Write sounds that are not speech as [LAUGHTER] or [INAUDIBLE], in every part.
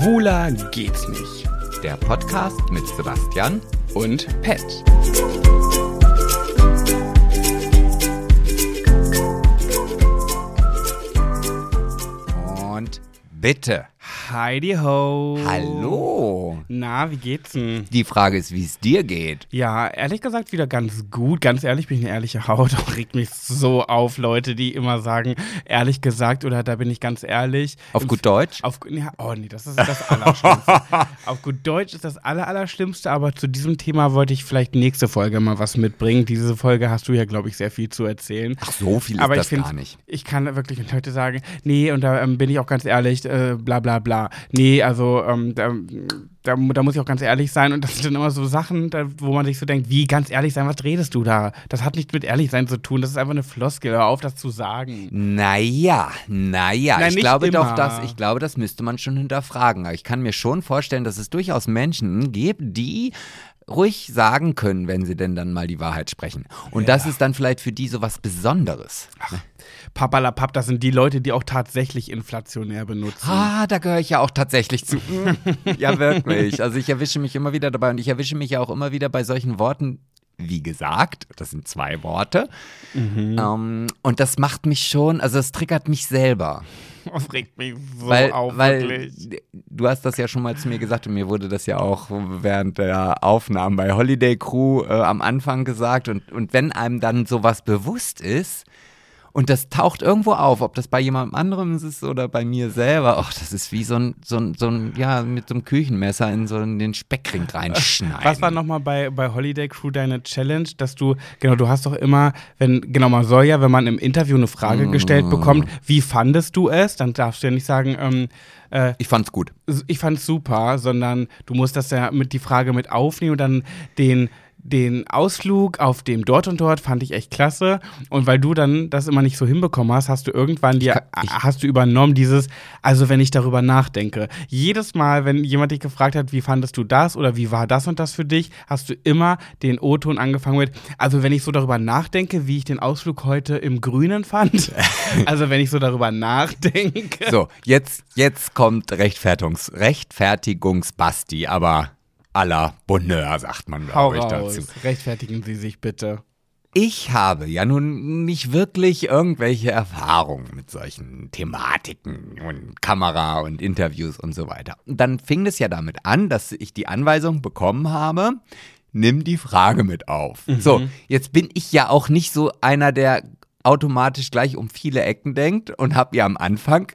Schwuler geht's nicht. Der Podcast mit Sebastian Und Pet. und bitte. Heidi ho. Hallo. Na, wie geht's denn? Die Frage ist, wie es dir geht. Ja, ehrlich gesagt wieder ganz gut. Ganz ehrlich bin ich eine ehrliche Haut. [LAUGHS] Auch regt mich so auf, Leute, die immer sagen, ehrlich gesagt oder da bin ich ganz ehrlich. Auf Im- gut Deutsch? Auf, ja, oh nee, das ist das Allerschlimmste. [LAUGHS] auf gut Deutsch ist das Aller, Allerschlimmste, aber zu diesem Thema wollte ich vielleicht nächste Folge mal was mitbringen. Diese Folge hast du ja, glaube ich, sehr viel zu erzählen. Ach, so viel ist aber das ich finde, gar nicht. ich kann wirklich, Leute sagen, nee, und da ähm, bin ich auch ganz ehrlich, äh, bla bla bla. Nee, also ähm, da, da, da muss ich auch ganz ehrlich sein. Und das sind dann immer so Sachen, da, wo man sich so denkt, wie ganz ehrlich sein, was redest du da? Das hat nichts mit ehrlich sein zu tun, das ist einfach eine Floskel, hör auf, das zu sagen. Naja, naja, Nein, ich glaube doch, immer. dass, ich glaube, das müsste man schon hinterfragen. Aber ich kann mir schon vorstellen, dass es durchaus Menschen gibt, die ruhig sagen können, wenn sie denn dann mal die Wahrheit sprechen. Und das ist dann vielleicht für die so was Besonderes. Papalapap, das sind die Leute, die auch tatsächlich inflationär benutzen. Ah, da gehöre ich ja auch tatsächlich zu. ja, wirklich. Also ich erwische mich immer wieder dabei und ich erwische mich ja auch immer wieder bei solchen Worten, wie gesagt, das sind zwei Worte. Ähm, und das macht mich schon, also es triggert mich selber. [LAUGHS] Das regt mich so weil, auf, weil wirklich. du hast das ja schon mal zu mir gesagt und mir wurde das ja auch während der Aufnahmen bei Holiday Crew äh, am Anfang gesagt. Und, und wenn einem dann sowas bewusst ist, und das taucht irgendwo auf, ob das bei jemandem anderem ist oder bei mir selber. Ach, das ist wie so ein, so ein, so ein ja, mit so einem Küchenmesser in so in den Speckring reinschneiden. Was war nochmal bei, bei Holiday Crew deine Challenge, dass du, genau, du hast doch immer, wenn, genau, man soll ja, wenn man im Interview eine Frage gestellt bekommt, wie fandest du es? Dann darfst du ja nicht sagen, ähm, äh, Ich fand's gut. ich fand's super, sondern du musst das ja mit die Frage mit aufnehmen und dann den den Ausflug auf dem dort und dort fand ich echt klasse und weil du dann das immer nicht so hinbekommen hast, hast du irgendwann dir hast du übernommen dieses also wenn ich darüber nachdenke. Jedes Mal, wenn jemand dich gefragt hat, wie fandest du das oder wie war das und das für dich, hast du immer den O-Ton angefangen mit also wenn ich so darüber nachdenke, wie ich den Ausflug heute im Grünen fand. [LAUGHS] also wenn ich so darüber nachdenke. So, jetzt, jetzt kommt Rechtfertigungs, Rechtfertigungsbasti, aber à la Bonheur, sagt man, glaube ich, raus. dazu. Rechtfertigen Sie sich bitte. Ich habe ja nun nicht wirklich irgendwelche Erfahrungen mit solchen Thematiken und Kamera und Interviews und so weiter. Und dann fing es ja damit an, dass ich die Anweisung bekommen habe, nimm die Frage mit auf. So, jetzt bin ich ja auch nicht so einer, der automatisch gleich um viele Ecken denkt und habe ja am Anfang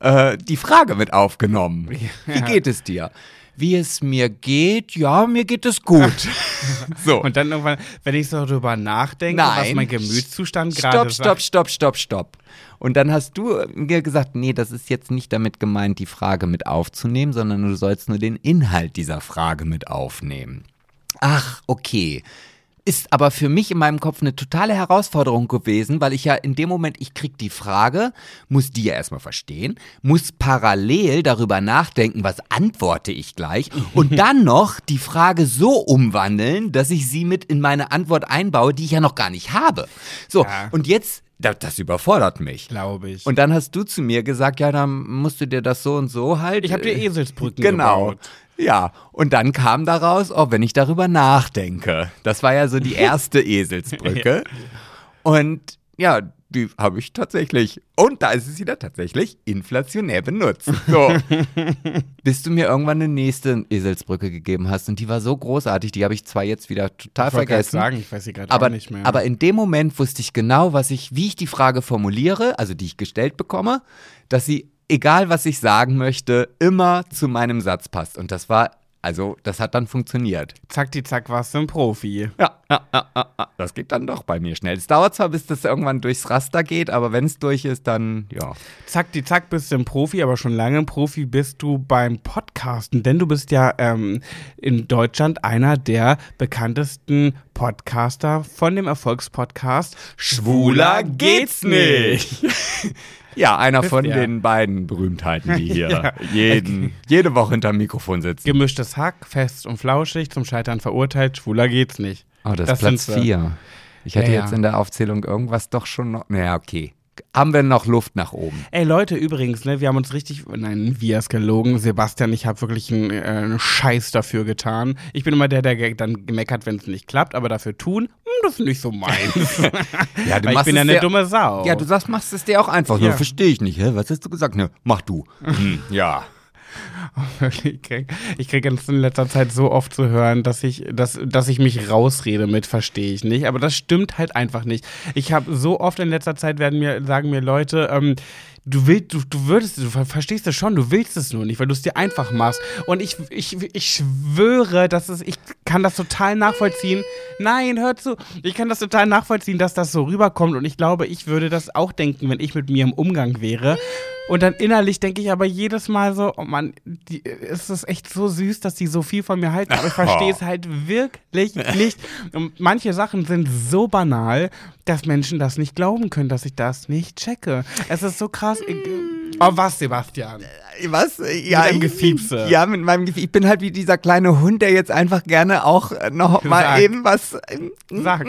äh, die Frage mit aufgenommen. Wie geht es dir? Wie es mir geht? Ja, mir geht es gut. [LAUGHS] so. Und dann irgendwann, wenn ich so darüber nachdenke, was Nein. mein Gemütszustand gerade Stopp, stopp, stopp, stopp, stopp. Und dann hast du mir gesagt, nee, das ist jetzt nicht damit gemeint, die Frage mit aufzunehmen, sondern du sollst nur den Inhalt dieser Frage mit aufnehmen. Ach, okay. Ist aber für mich in meinem Kopf eine totale Herausforderung gewesen, weil ich ja in dem Moment, ich krieg die Frage, muss die ja erstmal verstehen, muss parallel darüber nachdenken, was antworte ich gleich und [LAUGHS] dann noch die Frage so umwandeln, dass ich sie mit in meine Antwort einbaue, die ich ja noch gar nicht habe. So, Ja. und jetzt, das, das überfordert mich. glaube ich. Und dann hast du zu mir gesagt, ja, dann musst du dir das so und so halt. ich habe dir äh, Eselsbrücken Genau. gebaut. Ja, und dann kam daraus, oh, wenn ich darüber nachdenke. Das war ja so die [LAUGHS] erste Eselsbrücke. Und ja, die habe ich tatsächlich. Und da ist es wieder tatsächlich inflationär benutzt. So. [LAUGHS] Bis du mir irgendwann eine nächste Eselsbrücke gegeben hast. Und die war so großartig, die habe ich zwar jetzt wieder total Ich vergessen. sagen, ich weiß sie gerade Aber, nicht mehr. aber in dem Moment wusste ich genau, was ich, wie ich die Frage formuliere, also die ich gestellt bekomme, dass sie, egal was ich sagen möchte, immer zu meinem Satz passt. Und das war, also, das hat dann funktioniert. zack, die zack, warst du ein Profi. Ja, ja, ja, ja, ja. das geht dann doch bei mir schnell. Es dauert zwar, bis das irgendwann durchs Raster geht, aber wenn es durch ist, dann, ja. Zack, die zack, bist du ein Profi, aber schon lange ein Profi bist du beim Podcasten, denn du bist ja ähm, in Deutschland einer der bekanntesten Podcaster von dem Erfolgspodcast Schwuler geht's nicht. [LAUGHS] Ja, einer von ja. den beiden Berühmtheiten, die hier [LAUGHS] Ja. jeden, jede Woche hinterm Mikrofon sitzen. Gemischtes Hack, fest und flauschig, zum Scheitern verurteilt, schwuler geht's nicht. Oh, das, Das ist Platz sind sie. 4. Ich hätte Ja, jetzt in der Aufzählung irgendwas doch schon noch. Naja, okay. Haben wir noch Luft nach oben. Ey Leute, übrigens, ne, wir haben uns richtig, nein, wir ist gelogen. Sebastian, ich habe wirklich einen, äh, einen Scheiß dafür getan. Ich bin immer der, der dann gemeckert, wenn es nicht klappt, aber dafür tun, hm, das ist nicht so meins. [LAUGHS] Ja, du Weil ich machst bin ja es eine dir- dumme Sau. Ja, du sagst, machst es dir auch einfach. Ja. Ja. Verstehe ich nicht. Hä? Was hast du gesagt? Ne, mach du. [LAUGHS] Hm, ja. [LAUGHS] Ich krieg, ich krieg in letzter Zeit so oft zu hören, dass ich, dass, dass ich mich rausrede mit, verstehe ich nicht. Aber das stimmt halt einfach nicht. Ich habe so oft in letzter Zeit werden mir, sagen mir Leute, ähm, du willst, du, du würdest, du ver- verstehst es schon, du willst es nur nicht, weil du es dir einfach machst. Und ich, ich, ich schwöre, dass es, ich kann das total nachvollziehen. Nein, hör zu. Ich kann das total nachvollziehen, dass das so rüberkommt. Und ich glaube, ich würde das auch denken, wenn ich mit mir im Umgang wäre. Und dann innerlich denke ich aber jedes Mal so, oh Mann, die, es ist echt so süß, dass die so viel von mir halten. Aber ich verstehe [LAUGHS] es halt wirklich nicht. Und manche Sachen sind so banal, dass Menschen das nicht glauben können, dass ich das nicht checke. Es ist so krass. Ich, oh, was, Sebastian? Was? Ja, deinem ich- Gefiepse. Ja, mit meinem Gefiepse. Ich bin halt wie dieser kleine Hund, der jetzt einfach gerne auch äh, noch mal Sag. eben was. ähm, Sag.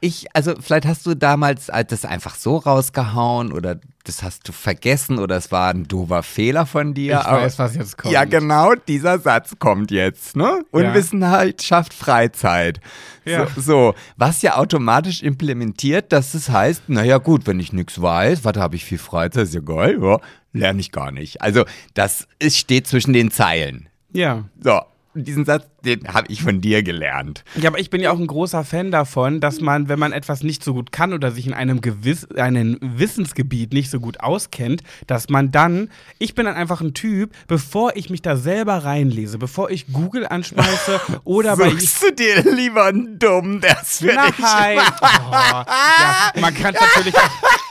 Ich, also vielleicht hast du damals äh, das einfach so rausgehauen oder das hast du vergessen oder es war ein doofer Fehler von dir. Ich aber- weiß, was jetzt kommt. Ja, genau, dieser Satz kommt jetzt, ne? Unwissenheit schafft Freizeit. Ja. So, so, was ja automatisch implementiert, dass es heißt, naja gut, wenn ich nichts weiß, warte, habe ich viel Freizeit, ist ja geil, ja, lerne ich gar nicht. Also das ist, steht zwischen den Zeilen. Ja. So, diesen Satz, den habe ich von dir gelernt. Ja, aber ich bin ja auch ein großer Fan davon, dass man, wenn man etwas nicht so gut kann oder sich in einem gewiss, einem Wissensgebiet nicht so gut auskennt, dass man dann, ich bin dann einfach ein Typ, bevor ich mich da selber reinlese, bevor ich Google anschmeiße [LAUGHS] oder bei Suchst du dir lieber einen Dummen, der ist für dich. Nein. Oh, ja, man kann es natürlich auch, [LAUGHS]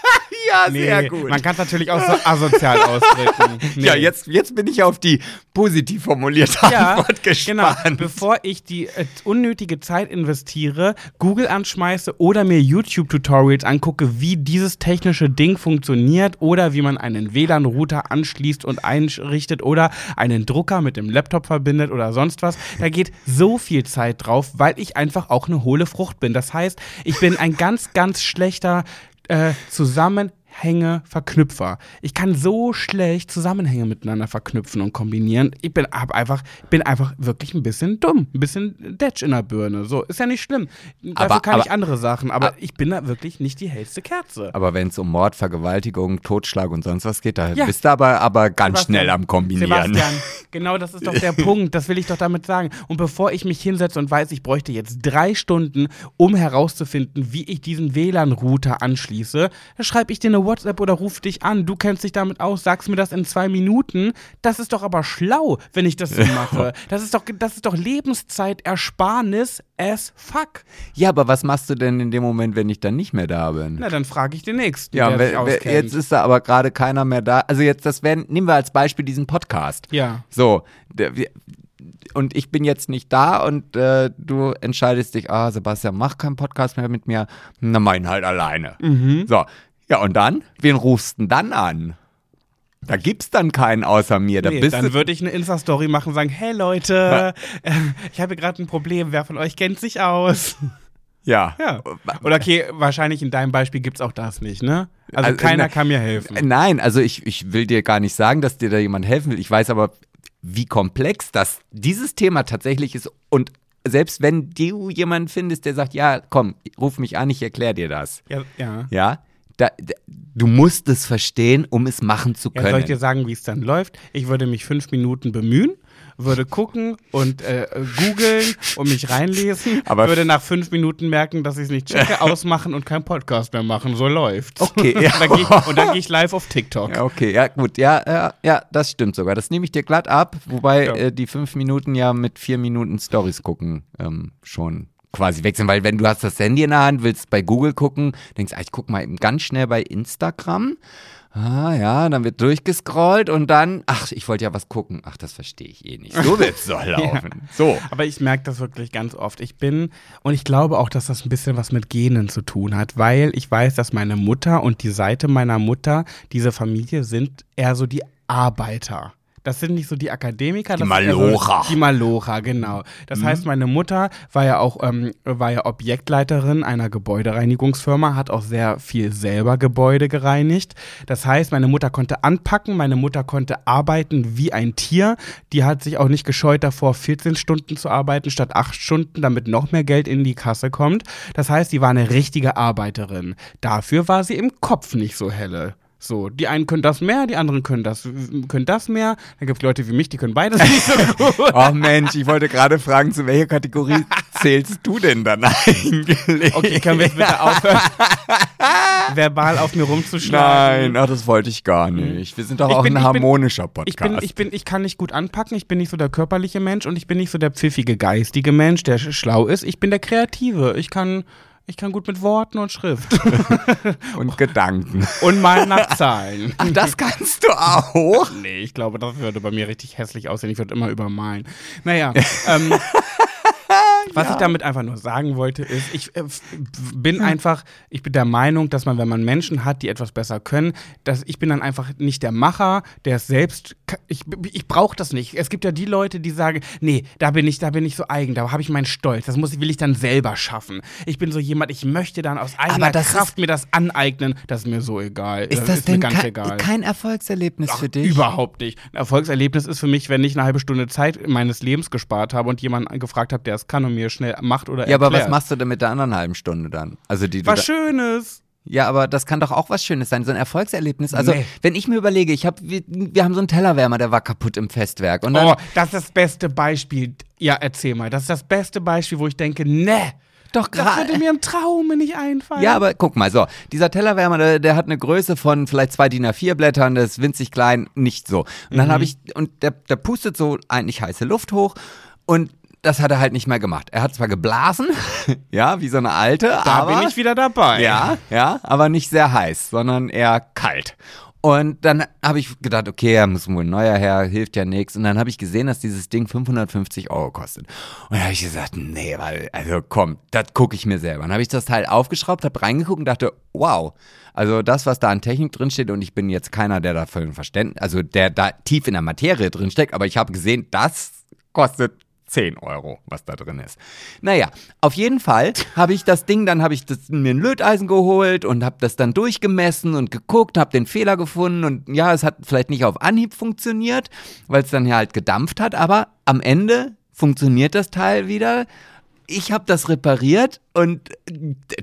Ja, nee, sehr gut. man kann's natürlich auch so asozial ausdrücken. [LAUGHS] Nee. Ja, jetzt, jetzt bin ich auf die positiv formulierte Ja, Antwort genau. gespannt. Bevor ich die äh, unnötige Zeit investiere, Google anschmeiße oder mir YouTube-Tutorials angucke, wie dieses technische Ding funktioniert oder wie man einen WLAN-Router anschließt und einrichtet oder einen Drucker mit dem Laptop verbindet oder sonst was, da geht so viel Zeit drauf, weil ich einfach auch eine hohle Frucht bin. Das heißt, ich bin ein ganz, ganz schlechter äh, Zusammenhänge-Verknüpfer. Ich kann so schlecht Zusammenhänge miteinander verknüpfen und kombinieren. Ich bin einfach, bin einfach wirklich ein bisschen dumm, ein bisschen Detsch in der Birne. So, ist ja nicht schlimm. Dafür Aber- kann ich aber- andere Sachen, aber ich bin da wirklich nicht die hellste Kerze. Aber wenn es um Mord, Vergewaltigung, Totschlag und sonst was geht, da Ja. bist du aber, aber ganz Sebastian, schnell am Kombinieren. Sebastian, [LAUGHS] genau das ist doch der Punkt. Das will ich doch damit sagen. Und bevor ich mich hinsetze und weiß, ich bräuchte jetzt drei Stunden, um herauszufinden, wie ich diesen WLAN-Router anschließe, schreibe ich dir eine WhatsApp oder ruf dich an. Du kennst dich damit aus, sagst mir das in zwei Minuten. Das ist doch aber schlau, wenn ich das so mache. Das ist doch, das ist doch Lebenszeitersparnis as fuck. Ja, aber was machst du denn in dem Moment, wenn ich dann nicht mehr da bin? Na, dann frage ich den nächsten, ja, der we- sich we- auskennt. jetzt ist da aber gerade keiner mehr da. Also jetzt, das werden, nehmen wir als Beispiel diesen Podcast. ja. So, der, und ich bin jetzt nicht da und äh, du entscheidest dich, ah, Sebastian, mach keinen Podcast mehr mit mir, na, mein halt alleine. Mhm. So, ja, und dann? Wen rufst du denn dann an? Da gibt's dann keinen außer mir. Da Nee, dann würde ich eine Insta-Story machen und sagen, hey Leute, [LAUGHS] äh, ich habe gerade ein Problem, wer von euch kennt sich aus? ja. Ja. Oder okay, wahrscheinlich in deinem Beispiel gibt es auch das nicht, ne? Also, Also, keiner ne- kann mir helfen. Nein, also ich, ich will dir gar nicht sagen, dass dir da jemand helfen will. Ich weiß aber, wie komplex das dieses Thema tatsächlich ist. Und selbst wenn du jemanden findest, der sagt, ja, komm, ruf mich an, ich erkläre dir das. Ja, ja. Ja, da, du musst es verstehen, um es machen zu Ja, soll können. ich dir sagen, wie es dann läuft? Ich würde mich fünf Minuten bemühen, würde gucken und äh, googeln und mich reinlesen, Aber- würde nach fünf Minuten merken, dass ich es nicht checke, [LAUGHS] ausmachen und keinen Podcast mehr machen. So läuft's. Okay, ja. [LAUGHS] und dann gehe geh ich live auf TikTok. ja, okay, ja, gut, ja, ja, ja, das stimmt sogar. Das nehme ich dir glatt ab, wobei Ja. äh, die fünf Minuten ja mit vier Minuten Stories gucken ähm, schon quasi wechseln, weil wenn du hast das Handy in der Hand, willst bei Google gucken, denkst, ah, ich guck mal eben ganz schnell bei Instagram. Ah ja, dann wird durchgescrollt und dann, ach, ich wollte ja was gucken. Ach, das verstehe ich eh nicht. So wird's [LAUGHS] doch laufen. So. Aber ich merke das wirklich ganz oft. Ich bin, und ich glaube auch, dass das ein bisschen was mit Genen zu tun hat, weil ich weiß, dass meine Mutter und die Seite meiner Mutter, diese Familie, sind eher so die Arbeiter. Das sind nicht so die Akademiker. Die das sind eher Malocher. So die Malocher, genau. Das heißt, meine Mutter war ja auch ähm, war ja Objektleiterin einer Gebäudereinigungsfirma, hat auch sehr viel selber Gebäude gereinigt. Das heißt, meine Mutter konnte anpacken, meine Mutter konnte arbeiten wie ein Tier. Die hat sich auch nicht gescheut davor, 14 Stunden zu arbeiten statt 8 Stunden, damit noch mehr Geld in die Kasse kommt. Das heißt, die war eine richtige Arbeiterin. Dafür war sie im Kopf nicht so helle. So, die einen können das mehr, die anderen können das, können das mehr. Dann gibt es Leute wie mich, die können beides nicht so [LAUGHS] gut. Oh Mensch, ich wollte gerade fragen, zu welcher Kategorie [LAUGHS] zählst du denn dann [LAUGHS] eigentlich? Okay, können wir jetzt bitte aufhören, verbal auf mir rumzuschlagen? Nein, ach, das wollte ich gar nicht. Wir sind doch Ich auch bin- ein ich bin- harmonischer Podcast. Ich bin, ich bin, ich kann nicht gut anpacken, ich bin nicht so der körperliche Mensch und ich bin nicht so der pfiffige, geistige Mensch, der sch- schlau ist. Ich bin der Kreative. Ich kann, ich kann gut mit Worten und Schrift. [LAUGHS] und Gedanken. und mal nach Zahlen. [LAUGHS] Ach, das kannst du auch? Nee, ich glaube, das würde bei mir richtig hässlich aussehen. Ich würde immer übermalen. Naja, ähm, [LAUGHS] was ich damit einfach nur sagen wollte, ist, ich äh, bin einfach, ich bin der Meinung, dass man, wenn man Menschen hat, die etwas besser können, dass ich bin dann einfach nicht der Macher, der es selbst, ich, ich brauche das nicht. Es gibt ja die Leute, die sagen, nee, da bin ich, da bin ich so eigen, da habe ich meinen Stolz, das muss, will ich dann selber schaffen. Ich bin so jemand, ich möchte dann aus eigener das Kraft mir das aneignen, das ist mir so egal. Ist das mir denn ganz kein, egal. kein Erfolgserlebnis Ach, für dich? Überhaupt nicht. Ein Erfolgserlebnis ist für mich, wenn ich eine halbe Stunde Zeit meines Lebens gespart habe und jemanden gefragt habe, der es kann und mir schnell macht oder Ja, aber was machst du denn mit der anderen halben Stunde dann? Also die Was Schönes. Ja, aber das kann doch auch was Schönes sein, so ein Erfolgserlebnis. Also, Nee. wenn ich mir überlege, ich hab, wir, wir haben so einen Tellerwärmer, der war kaputt im Festwerk. Und dann, Oh, das ist das beste Beispiel. Ja, erzähl mal. Das ist das beste Beispiel, wo ich denke, ne, doch das gerade. würde mir im Traume nicht einfallen. Ja, aber guck mal, so, dieser Tellerwärmer, der, der hat eine Größe von vielleicht zwei DIN A4 Blättern, das ist winzig klein, nicht so. Und Mhm. dann habe ich, und der, der pustet so eigentlich heiße Luft hoch und das hat er halt nicht mehr gemacht. Er hat zwar geblasen, [LAUGHS] ja, wie so eine alte, da aber bin ich wieder dabei. Ja, ja, aber nicht sehr heiß, sondern eher kalt. Und dann habe ich gedacht, okay, er muss wohl ein neuer her, hilft ja nichts. Und dann habe ich gesehen, dass dieses Ding 550 Euro kostet. Und dann habe ich gesagt, nee, weil, also komm, das gucke ich mir selber. Dann habe ich das Teil aufgeschraubt, habe reingeguckt und dachte, wow, also das, was da an Technik drinsteht, und ich bin jetzt keiner, der dafür ein Verständnis, also der da tief in der Materie drinsteckt, aber ich habe gesehen, das kostet 10 Euro, was da drin ist. Naja, auf jeden Fall habe ich das Ding, dann habe ich das, mir ein Löteisen geholt und habe das dann durchgemessen und geguckt, habe den Fehler gefunden und ja, es hat vielleicht nicht auf Anhieb funktioniert, weil es dann ja halt gedampft hat, aber am Ende funktioniert das Teil wieder. Ich habe das repariert und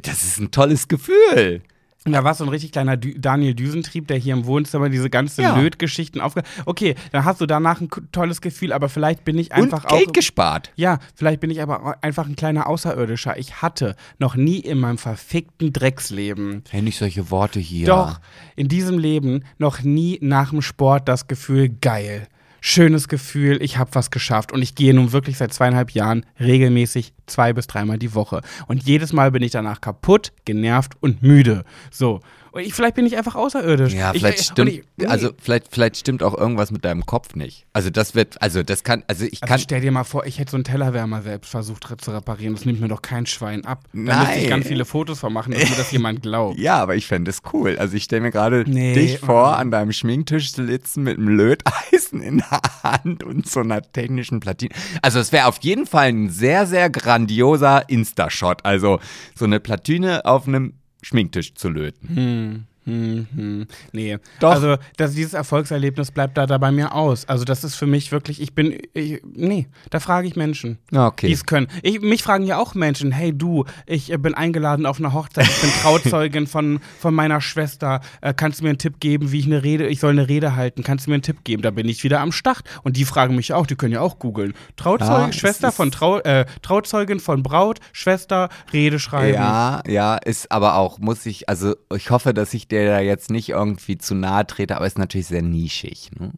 das ist ein tolles Gefühl. Da war so ein richtig kleiner Dü Daniel Düsentrieb, der hier im Wohnzimmer diese ganzen Ja. Lötgeschichten aufge... Okay, dann hast du danach ein tolles Gefühl, aber vielleicht bin ich einfach und Geld auch... gespart. Ja, vielleicht bin ich aber einfach ein kleiner Außerirdischer. Ich hatte noch nie in meinem verfickten Drecksleben, Hey, nicht solche Worte hier. doch in diesem Leben noch nie nach dem Sport das Gefühl, geil. Schönes Gefühl, ich habe was geschafft. Und ich gehe nun wirklich seit zweieinhalb Jahren regelmäßig zwei bis dreimal die Woche. Und jedes Mal bin ich danach kaputt, genervt und müde. So. Und ich, vielleicht bin ich einfach außerirdisch. Ja, ich, vielleicht und stimmt, ich- nee. also vielleicht, vielleicht stimmt auch irgendwas mit deinem Kopf nicht. Also das wird, also das kann, also ich Also kann, stell dir mal vor, ich hätte so einen Tellerwärmer selbst versucht zu reparieren. Das nimmt mir doch kein Schwein ab. Da Nein. müsste ich ganz viele Fotos von machen, dass mir das jemand glaubt. [LAUGHS] ja, aber ich fände es cool. Also ich stelle mir gerade Nee, dich vor, mhm. an deinem Schminktisch sitzen mit einem Löteisen in der Hand und so einer technischen Platine. Also es wäre auf jeden Fall ein sehr, sehr grandioser Insta-Shot. Also so eine Platine auf einem Schminktisch zu löten. Hm, hm, hm. Nee. Doch. Also, das, dieses Erfolgserlebnis bleibt da, da bei mir aus. Also, das ist für mich wirklich, ich bin, ich, nee, da frage ich Menschen. Ja, okay. Die es können. Ich, mich fragen ja auch Menschen, hey du, ich äh, bin eingeladen auf eine Hochzeit, ich bin Trauzeugin von, von meiner Schwester. Äh, kannst du mir einen Tipp geben, wie ich eine Rede, ich soll eine Rede halten? Kannst du mir einen Tipp geben? Da bin ich wieder am Start. Und die fragen mich auch, die können ja auch googeln. Trauzeugin, Ja, es Schwester von Trau, äh, Trauzeugin von Braut, Schwester, Rede schreiben. Ja, ja, ist aber auch, muss ich, also ich hoffe, dass ich dir da jetzt nicht irgendwie zu nahe trete, aber ist natürlich sehr nischig. Ne?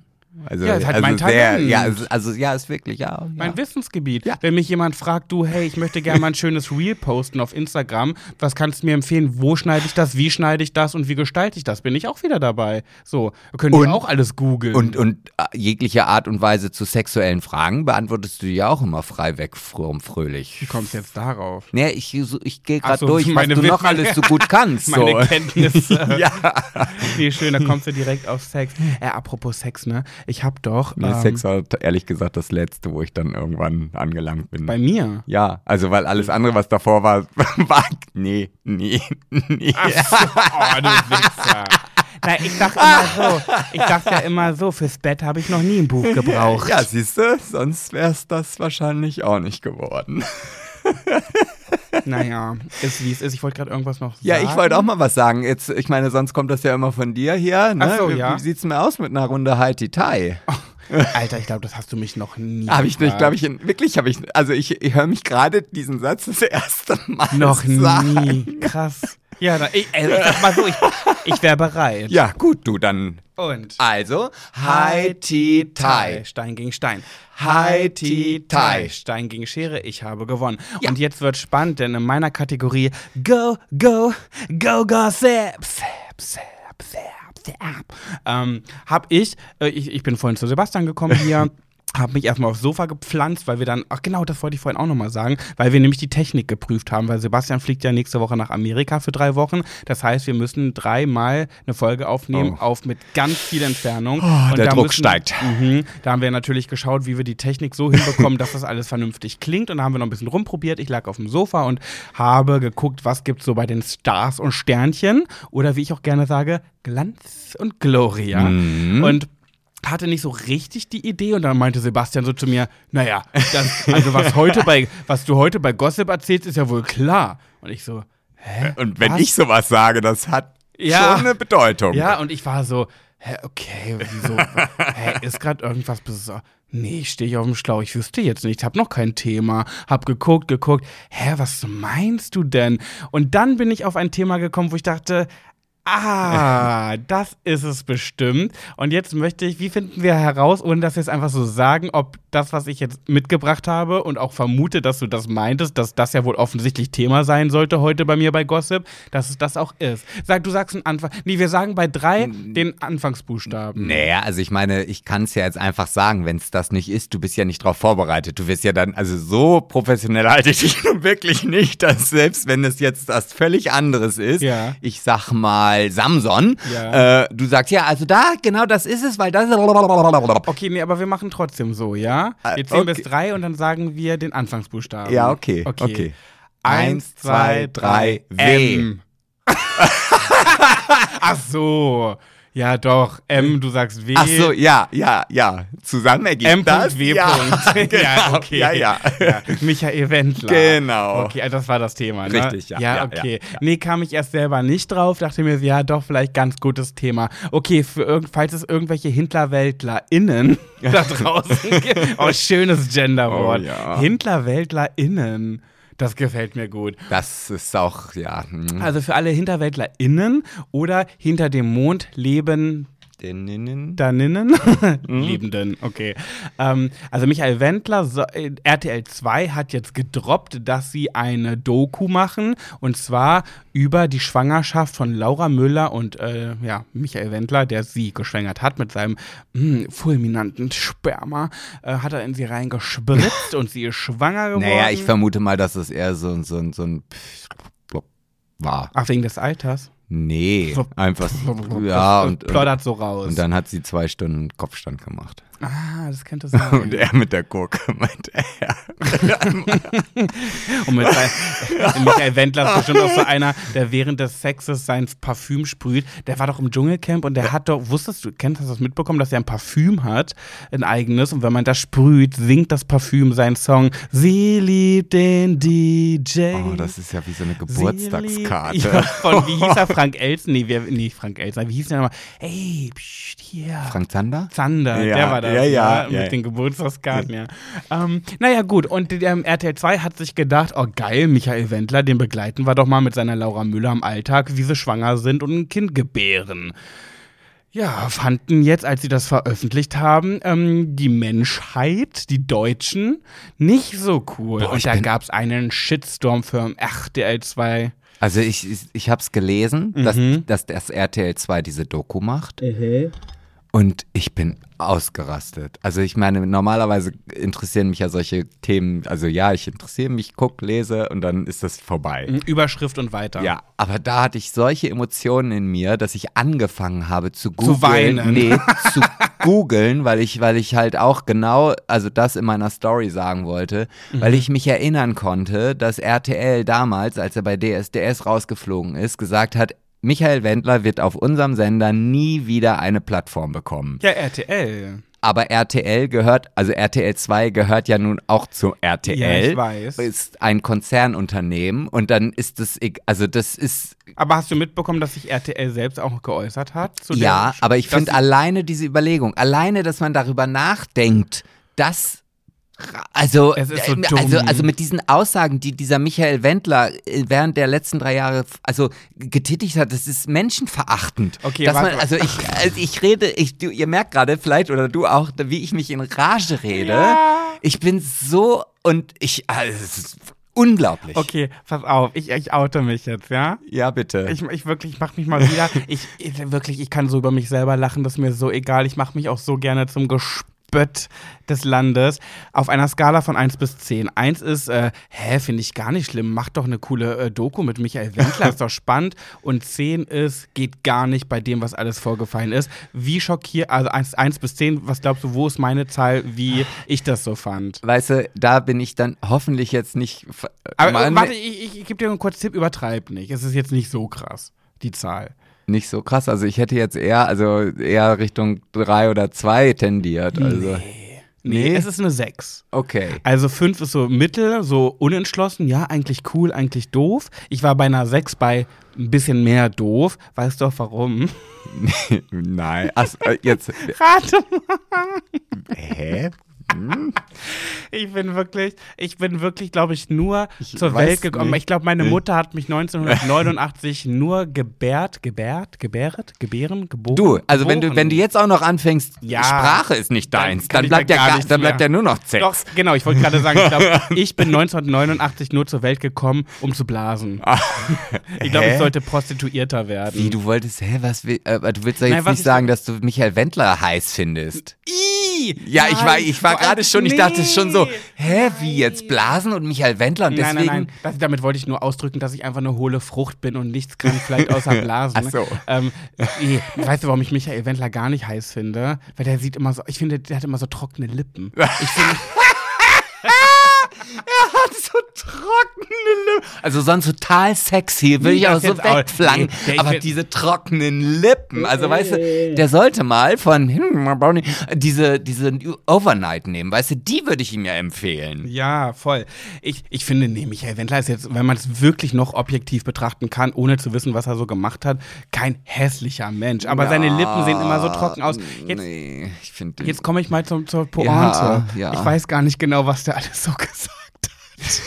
Also, Ja, ist halt also mein sehr, Talent. ja, es- also ja, ist wirklich, ja. Mein ja. Wissensgebiet. Ja. Wenn mich jemand fragt, du, hey, ich möchte gerne mal ein schönes Reel posten auf Instagram, was kannst du mir empfehlen? Wo schneide ich das? Wie schneide ich das? Und wie gestalte ich das? Bin ich auch wieder dabei. So, können wir auch alles googeln. Und, und äh, jegliche Art und Weise zu sexuellen Fragen beantwortest du ja auch immer frei weg, fromm, fröhlich. wie kommst jetzt darauf? Nee, ich, so- ich gehe gerade so, durch, was meine du noch alles so gut kannst. [LAUGHS] So. Meine Kenntnisse. [LAUGHS] ja. Nee, schön, da kommst du direkt auf Sex. Äh, apropos Sex, ne? Ich habe doch. Nee, ähm, Sex war t- ehrlich gesagt das Letzte, wo ich dann irgendwann angelangt bin. bei mir. ja, also weil alles andere, was davor war, [LAUGHS] war nee, nee, nee. Ach so, oh, du Wichser. Nein, ich sag immer so, ich sag ja immer so, fürs Bett habe ich noch nie ein Buch gebraucht. Ja, siehst du, sonst wäre es das wahrscheinlich auch nicht geworden. [LAUGHS] Naja, ist wie es ist. Ich wollte gerade irgendwas noch Ja, sagen. ich wollte auch mal was sagen. Jetzt, ich meine, sonst kommt das ja immer von dir hier. Ne? Ach so, wie, ja. wie sieht's denn aus mit einer Runde Haiti Tai? [LAUGHS] Alter, ich glaube, das hast du mich noch nie. Habe ich nicht, glaube ich, wirklich habe ich, also ich, ich höre mich gerade diesen Satz das erste Mal Noch [LAUGHS] sagen. nie. Krass. Ja, da, ich, also, ich sag mal so, ich, ich wäre bereit. Ja, gut, du dann. Und Also, Haiti Tai. Stein gegen Stein. Haiti Tai. Stein gegen Schere, ich habe gewonnen. Und jetzt wird spannend, denn in meiner Kategorie Go, Go, Go, Gossip, Sap, Sap, Sap, Sap, ähm, hab ich, äh, ich, ich bin vorhin zu Sebastian gekommen hier. [LAUGHS] Hab mich erstmal aufs Sofa gepflanzt, weil wir dann, ach genau, das wollte ich vorhin auch nochmal sagen, weil wir nämlich die Technik geprüft haben, weil Sebastian fliegt ja nächste Woche nach Amerika für drei Wochen. Das heißt, wir müssen dreimal eine Folge aufnehmen, Oh. auf mit ganz viel Entfernung. der da Druck müssen, steigt. Mhm. Da haben wir natürlich geschaut, wie wir die Technik so hinbekommen, dass das alles vernünftig klingt. Und da haben wir noch ein bisschen rumprobiert. Ich lag auf dem Sofa und habe geguckt, was gibt's so bei den Stars und Sternchen. Oder wie ich auch gerne sage, Glanz und Gloria. Mhm. Und hatte nicht so richtig die Idee und dann meinte Sebastian so zu mir, naja, das, also was heute bei, was du heute bei Gossip erzählst, ist ja wohl klar. Und ich so, hä? Und wenn Was? ich sowas sage, das hat Ja. schon eine Bedeutung. Ja, und ich war so, hä, okay, wieso? hä, ist gerade irgendwas besonders? Nee, stehe ich auf dem Schlauch. Ich wüsste jetzt nicht. Hab noch kein Thema. Hab geguckt, geguckt. Hä, was meinst du denn? Und dann bin ich auf ein Thema gekommen, wo ich dachte, Ah, das ist es bestimmt. Und jetzt möchte ich, wie finden wir heraus, ohne dass wir es einfach so sagen, ob das, was ich jetzt mitgebracht habe und auch vermute, dass du das meintest, dass das ja wohl offensichtlich Thema sein sollte heute bei mir bei Gossip, dass es das auch ist. Sag, du sagst einen Anfang. Nee, wir sagen bei drei den Anfangsbuchstaben. Naja, also ich meine, ich kann es ja jetzt einfach sagen, wenn es das nicht ist, du bist ja nicht drauf vorbereitet. Du wirst ja dann, also so professionell halte ich dich [LAUGHS] nun wirklich nicht, dass selbst wenn es jetzt was völlig anderes ist, Ja. ich sag mal Samson, Ja. äh, du sagst ja, also da, genau das ist es, weil das Okay, nee, aber wir machen trotzdem so, ja? Äh, Wir zählen okay. bis drei und dann sagen wir den Anfangsbuchstaben. Ja, okay, okay. Eins, zwei, drei, W. M. [LAUGHS] Ach so. Ja, doch. M, du sagst W. Ach so, ja, ja, ja. Zusammen ergibt M. das. W. Ja, [LAUGHS] [LAUGHS] ja, genau. okay. Ja, ja. Michael Wendler. Genau. Okay, also das war das Thema, ne? Richtig, ja, Ja, ja, okay. ja, ja. Nee, kam ich erst selber nicht drauf, dachte mir, ja, doch, vielleicht ganz gutes Thema. Okay, für falls es irgendwelche HintlerweltlerInnen [LAUGHS] da draußen gibt. Oh, schönes Genderwort. Oh, ja. HintlerweltlerInnen. Das gefällt mir gut. Das ist auch, ja. hm. Also für alle HinterweltlerInnen oder hinter dem Mond leben Deninnen. Daninnen? Lebenden, [LAUGHS] okay. Ähm, also Michael Wendler, so, äh, RTL 2 hat jetzt gedroppt, dass sie eine Doku machen und zwar über die Schwangerschaft von Laura Müller und äh, ja, Michael Wendler, der sie geschwängert hat mit seinem mh, fulminanten Sperma, äh, hat er in sie reingespritzt [LAUGHS] und sie ist schwanger geworden. Naja, ich vermute mal, dass es eher so, so, so ein war. Ach, wegen des Alters? Nee, [LAUGHS] einfach, [LAUGHS] ja, und, und, so raus. und dann hat sie zwei Stunden Kopfstand gemacht. Ah, das könnte sein. [LAUGHS] Und er mit der Gurke [LAUGHS] meinte er. [LAUGHS] Und mit Michael Wendler ist bestimmt auch so einer, der während des Sexes sein Parfüm sprüht. Der war doch im Dschungelcamp und der hat doch, wusstest du, kennst du das mitbekommen, dass er ein Parfüm hat, ein eigenes, und wenn man das sprüht, singt das Parfüm seinen Song Sie liebt den DJ. Oh, das ist ja wie so eine Geburtstagskarte. Ja, von, wie hieß er, Frank Elsen? Nee, wer, nee Frank Elsen, wie hieß der nochmal? Ey, pst, hier. Frank Zander? Zander, Ja, der war das, ja, ja, mit ja. den Geburtstagskarten, ja. Ähm, naja, gut, und ähm, RTL 2 hat sich gedacht, oh geil, Michael Wendler, den begleiten wir doch mal mit seiner Laura Müller im Alltag, wie sie schwanger sind und ein Kind gebären. Ja, fanden jetzt, als sie das veröffentlicht haben, ähm, die Menschheit, die Deutschen, nicht so cool. Boah, und da gab es einen Shitstorm für RTL 2. Also ich, ich, ich habe es gelesen, dass, Mhm. dass das RTL 2 diese Doku macht. Und ich bin ausgerastet. Also ich meine, normalerweise interessieren mich ja solche Themen, also ja, ich interessiere mich, guck, lese und dann ist das vorbei. Überschrift und weiter. Ja, aber da hatte ich solche Emotionen in mir, dass ich angefangen habe zu googeln. weinen. Nee, [LAUGHS] zu googeln, weil ich, weil ich halt auch genau, also das in meiner Story sagen wollte, weil Mhm. ich mich erinnern konnte, dass RTL damals, als er bei DSDS rausgeflogen ist, gesagt hat, Michael Wendler wird auf unserem Sender nie wieder eine Plattform bekommen. Ja, RTL. Aber RTL gehört, also RTL 2 gehört ja nun auch zu RTL. Ja, ich weiß. Ist ein Konzernunternehmen und dann ist eг- also das ist, Aber hast du mitbekommen, dass sich RTL selbst auch geäußert hat? Zu ja, aber ich finde alleine diese Überlegung, alleine, dass man darüber nachdenkt, dass also, ist so äh, also, also mit diesen Aussagen, die dieser Michael Wendler äh, während der letzten drei Jahre also getätigt hat, das ist menschenverachtend. Okay, dass man, also ich, [LAUGHS] also ich rede, ich, du, ihr merkt gerade vielleicht oder du auch, wie ich mich in Rage rede. Ja. Ich bin so und ich, also, es ist unglaublich. Okay, pass auf, ich, ich oute mich jetzt, ja? Ja, bitte. Ich, ich wirklich, ich mach mich mal wieder. Ich, ich wirklich, ich kann so über mich selber lachen, das ist mir so egal. Ich mache mich auch so gerne zum Gespött des Landes. Auf einer Skala von 1 bis 10. 1 ist, äh, hä, finde ich gar nicht schlimm. Mach doch eine coole äh, Doku mit Michael Wendler, ist doch spannend. Und 10 ist, geht gar nicht bei dem, was alles vorgefallen ist. Wie schockiert, also 1, 1 bis 10, was glaubst du, wo ist meine Zahl, wie ich das so fand? weißt du, da bin ich dann hoffentlich jetzt nicht. Aber warte, ich, ich, ich gebe dir einen kurzen Tipp, übertreib nicht. Es ist jetzt nicht so krass, die Zahl. Nicht so krass. Also ich hätte jetzt eher, also eher Richtung drei oder zwei tendiert. Also Nee, Nee? es ist eine 6. okay. Also 5 ist so mittel, so unentschlossen, ja, eigentlich cool, eigentlich doof. Ich war bei einer 6 bei ein bisschen mehr doof. Weißt du auch warum? [LAUGHS] Nein. Ach, jetzt. [LAUGHS] Rate mal. Hä? Ich bin wirklich, ich bin wirklich, glaube ich, nur zur weiß Welt gekommen. nicht. Ich glaube, meine Mutter hat mich 1989 nur gebärt, gebärt, gebäret, gebären, geboren. Du, also wenn du, geboren. wenn du jetzt auch noch anfängst, Ja. Sprache ist nicht Dann deins, dann, ich da bleibt ja gar gar, dann bleibt ja nur noch Sex. Doch, genau, ich wollte gerade sagen, ich glaube, [LAUGHS] ich bin 1989 nur zur Welt gekommen, um zu blasen. ich glaube, ich sollte Prostituierter werden. Wie, du wolltest, hä, was will, äh, du willst doch Nein, jetzt was nicht ich- sagen, dass du Michael Wendler heiß findest. Ja, ich war, nein, ich war vor allem- gerade schon, ich dachte schon so, Nee. hä, wie jetzt Blasen und Michael Wendler und Nein, deswegen. nein, nein. Das, damit wollte ich nur ausdrücken, dass ich einfach eine hohle Frucht bin und nichts kann, vielleicht außer [LAUGHS] Blasen. Ach so. Ähm, eh, weißt du, warum ich Michael Wendler gar nicht heiß finde? Weil der sieht immer so, ich finde, der hat immer so trockene Lippen. Ich finde, [LAUGHS] hat so trockene Lippen. Also sonst total sexy, will Nee, ich auch so auch- wegflanken. nee, der- aber diese trockenen Lippen, also weißt du, der sollte mal von hm, Brownie diese, diese Overnight nehmen, weißt du, die würde ich ihm ja empfehlen. ja, voll. Ich, ich finde, nee, Michael Wendler ist jetzt, wenn man es wirklich noch objektiv betrachten kann, ohne zu wissen, was er so gemacht hat, kein hässlicher Mensch. Aber seine Lippen sehen immer so trocken aus. Jetzt, nee, ich finde Jetzt komme ich mal zum, zur Pointe. Ja, ja. Ich weiß gar nicht genau, was der alles so gesagt hat. Ich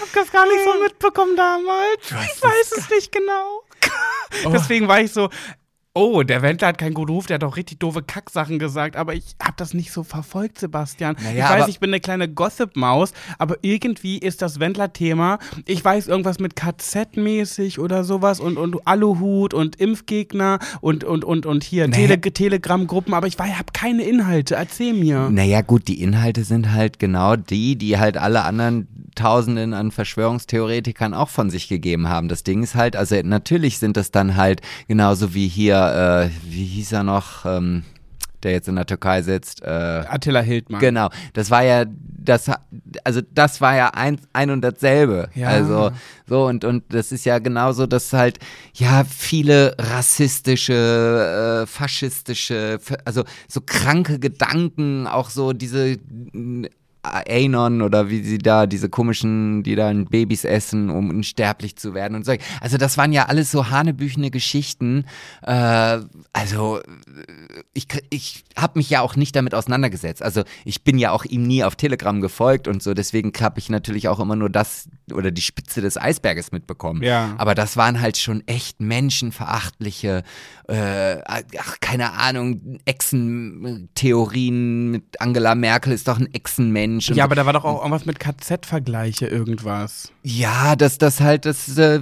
habe das gar nicht so mitbekommen damals. Ich weiß es nicht genau. [LAUGHS] Deswegen war ich so, oh, der Wendler hat keinen guten Ruf, der hat auch richtig doofe Kacksachen gesagt, aber ich habe das nicht so verfolgt, Sebastian. Naja, ich weiß, ich bin eine kleine Gossip-Maus, aber irgendwie ist das Wendler-Thema, ich weiß irgendwas mit KZ-mäßig oder sowas und, und Aluhut und Impfgegner und, und, und, und hier Naja. Tele Telegram-Gruppen, aber ich habe keine Inhalte, erzähl mir. Naja, gut, die Inhalte sind halt genau die, die halt alle anderen Tausenden an Verschwörungstheoretikern auch von sich gegeben haben. Das Ding ist halt, also natürlich sind das dann halt genauso wie hier, äh, wie hieß er noch, ähm, der jetzt in der Türkei sitzt, äh, Attila Hildmann. Genau, das war ja das, also das war ja ein, ein und dasselbe. Ja. Also so und und das ist ja genauso, dass halt ja viele rassistische, äh, faschistische, also so kranke Gedanken, auch so diese Anon oder wie sie da, diese komischen, die dann Babys essen, um unsterblich zu werden und so. Also das waren ja alles so hanebüchene Geschichten. Äh, also ich, ich habe mich ja auch nicht damit auseinandergesetzt. Also ich bin ja auch ihm nie auf Telegram gefolgt und so, deswegen habe ich natürlich auch immer nur das oder die Spitze des Eisberges mitbekommen. Ja. Aber das waren halt schon echt menschenverachtliche, äh, ach, keine Ahnung, Echsentheorien mit Angela Merkel ist doch ein Echsenmensch Mensch. Und Ja, aber da war doch auch irgendwas mit KZ-Vergleiche, irgendwas. ja, dass das halt, das, äh,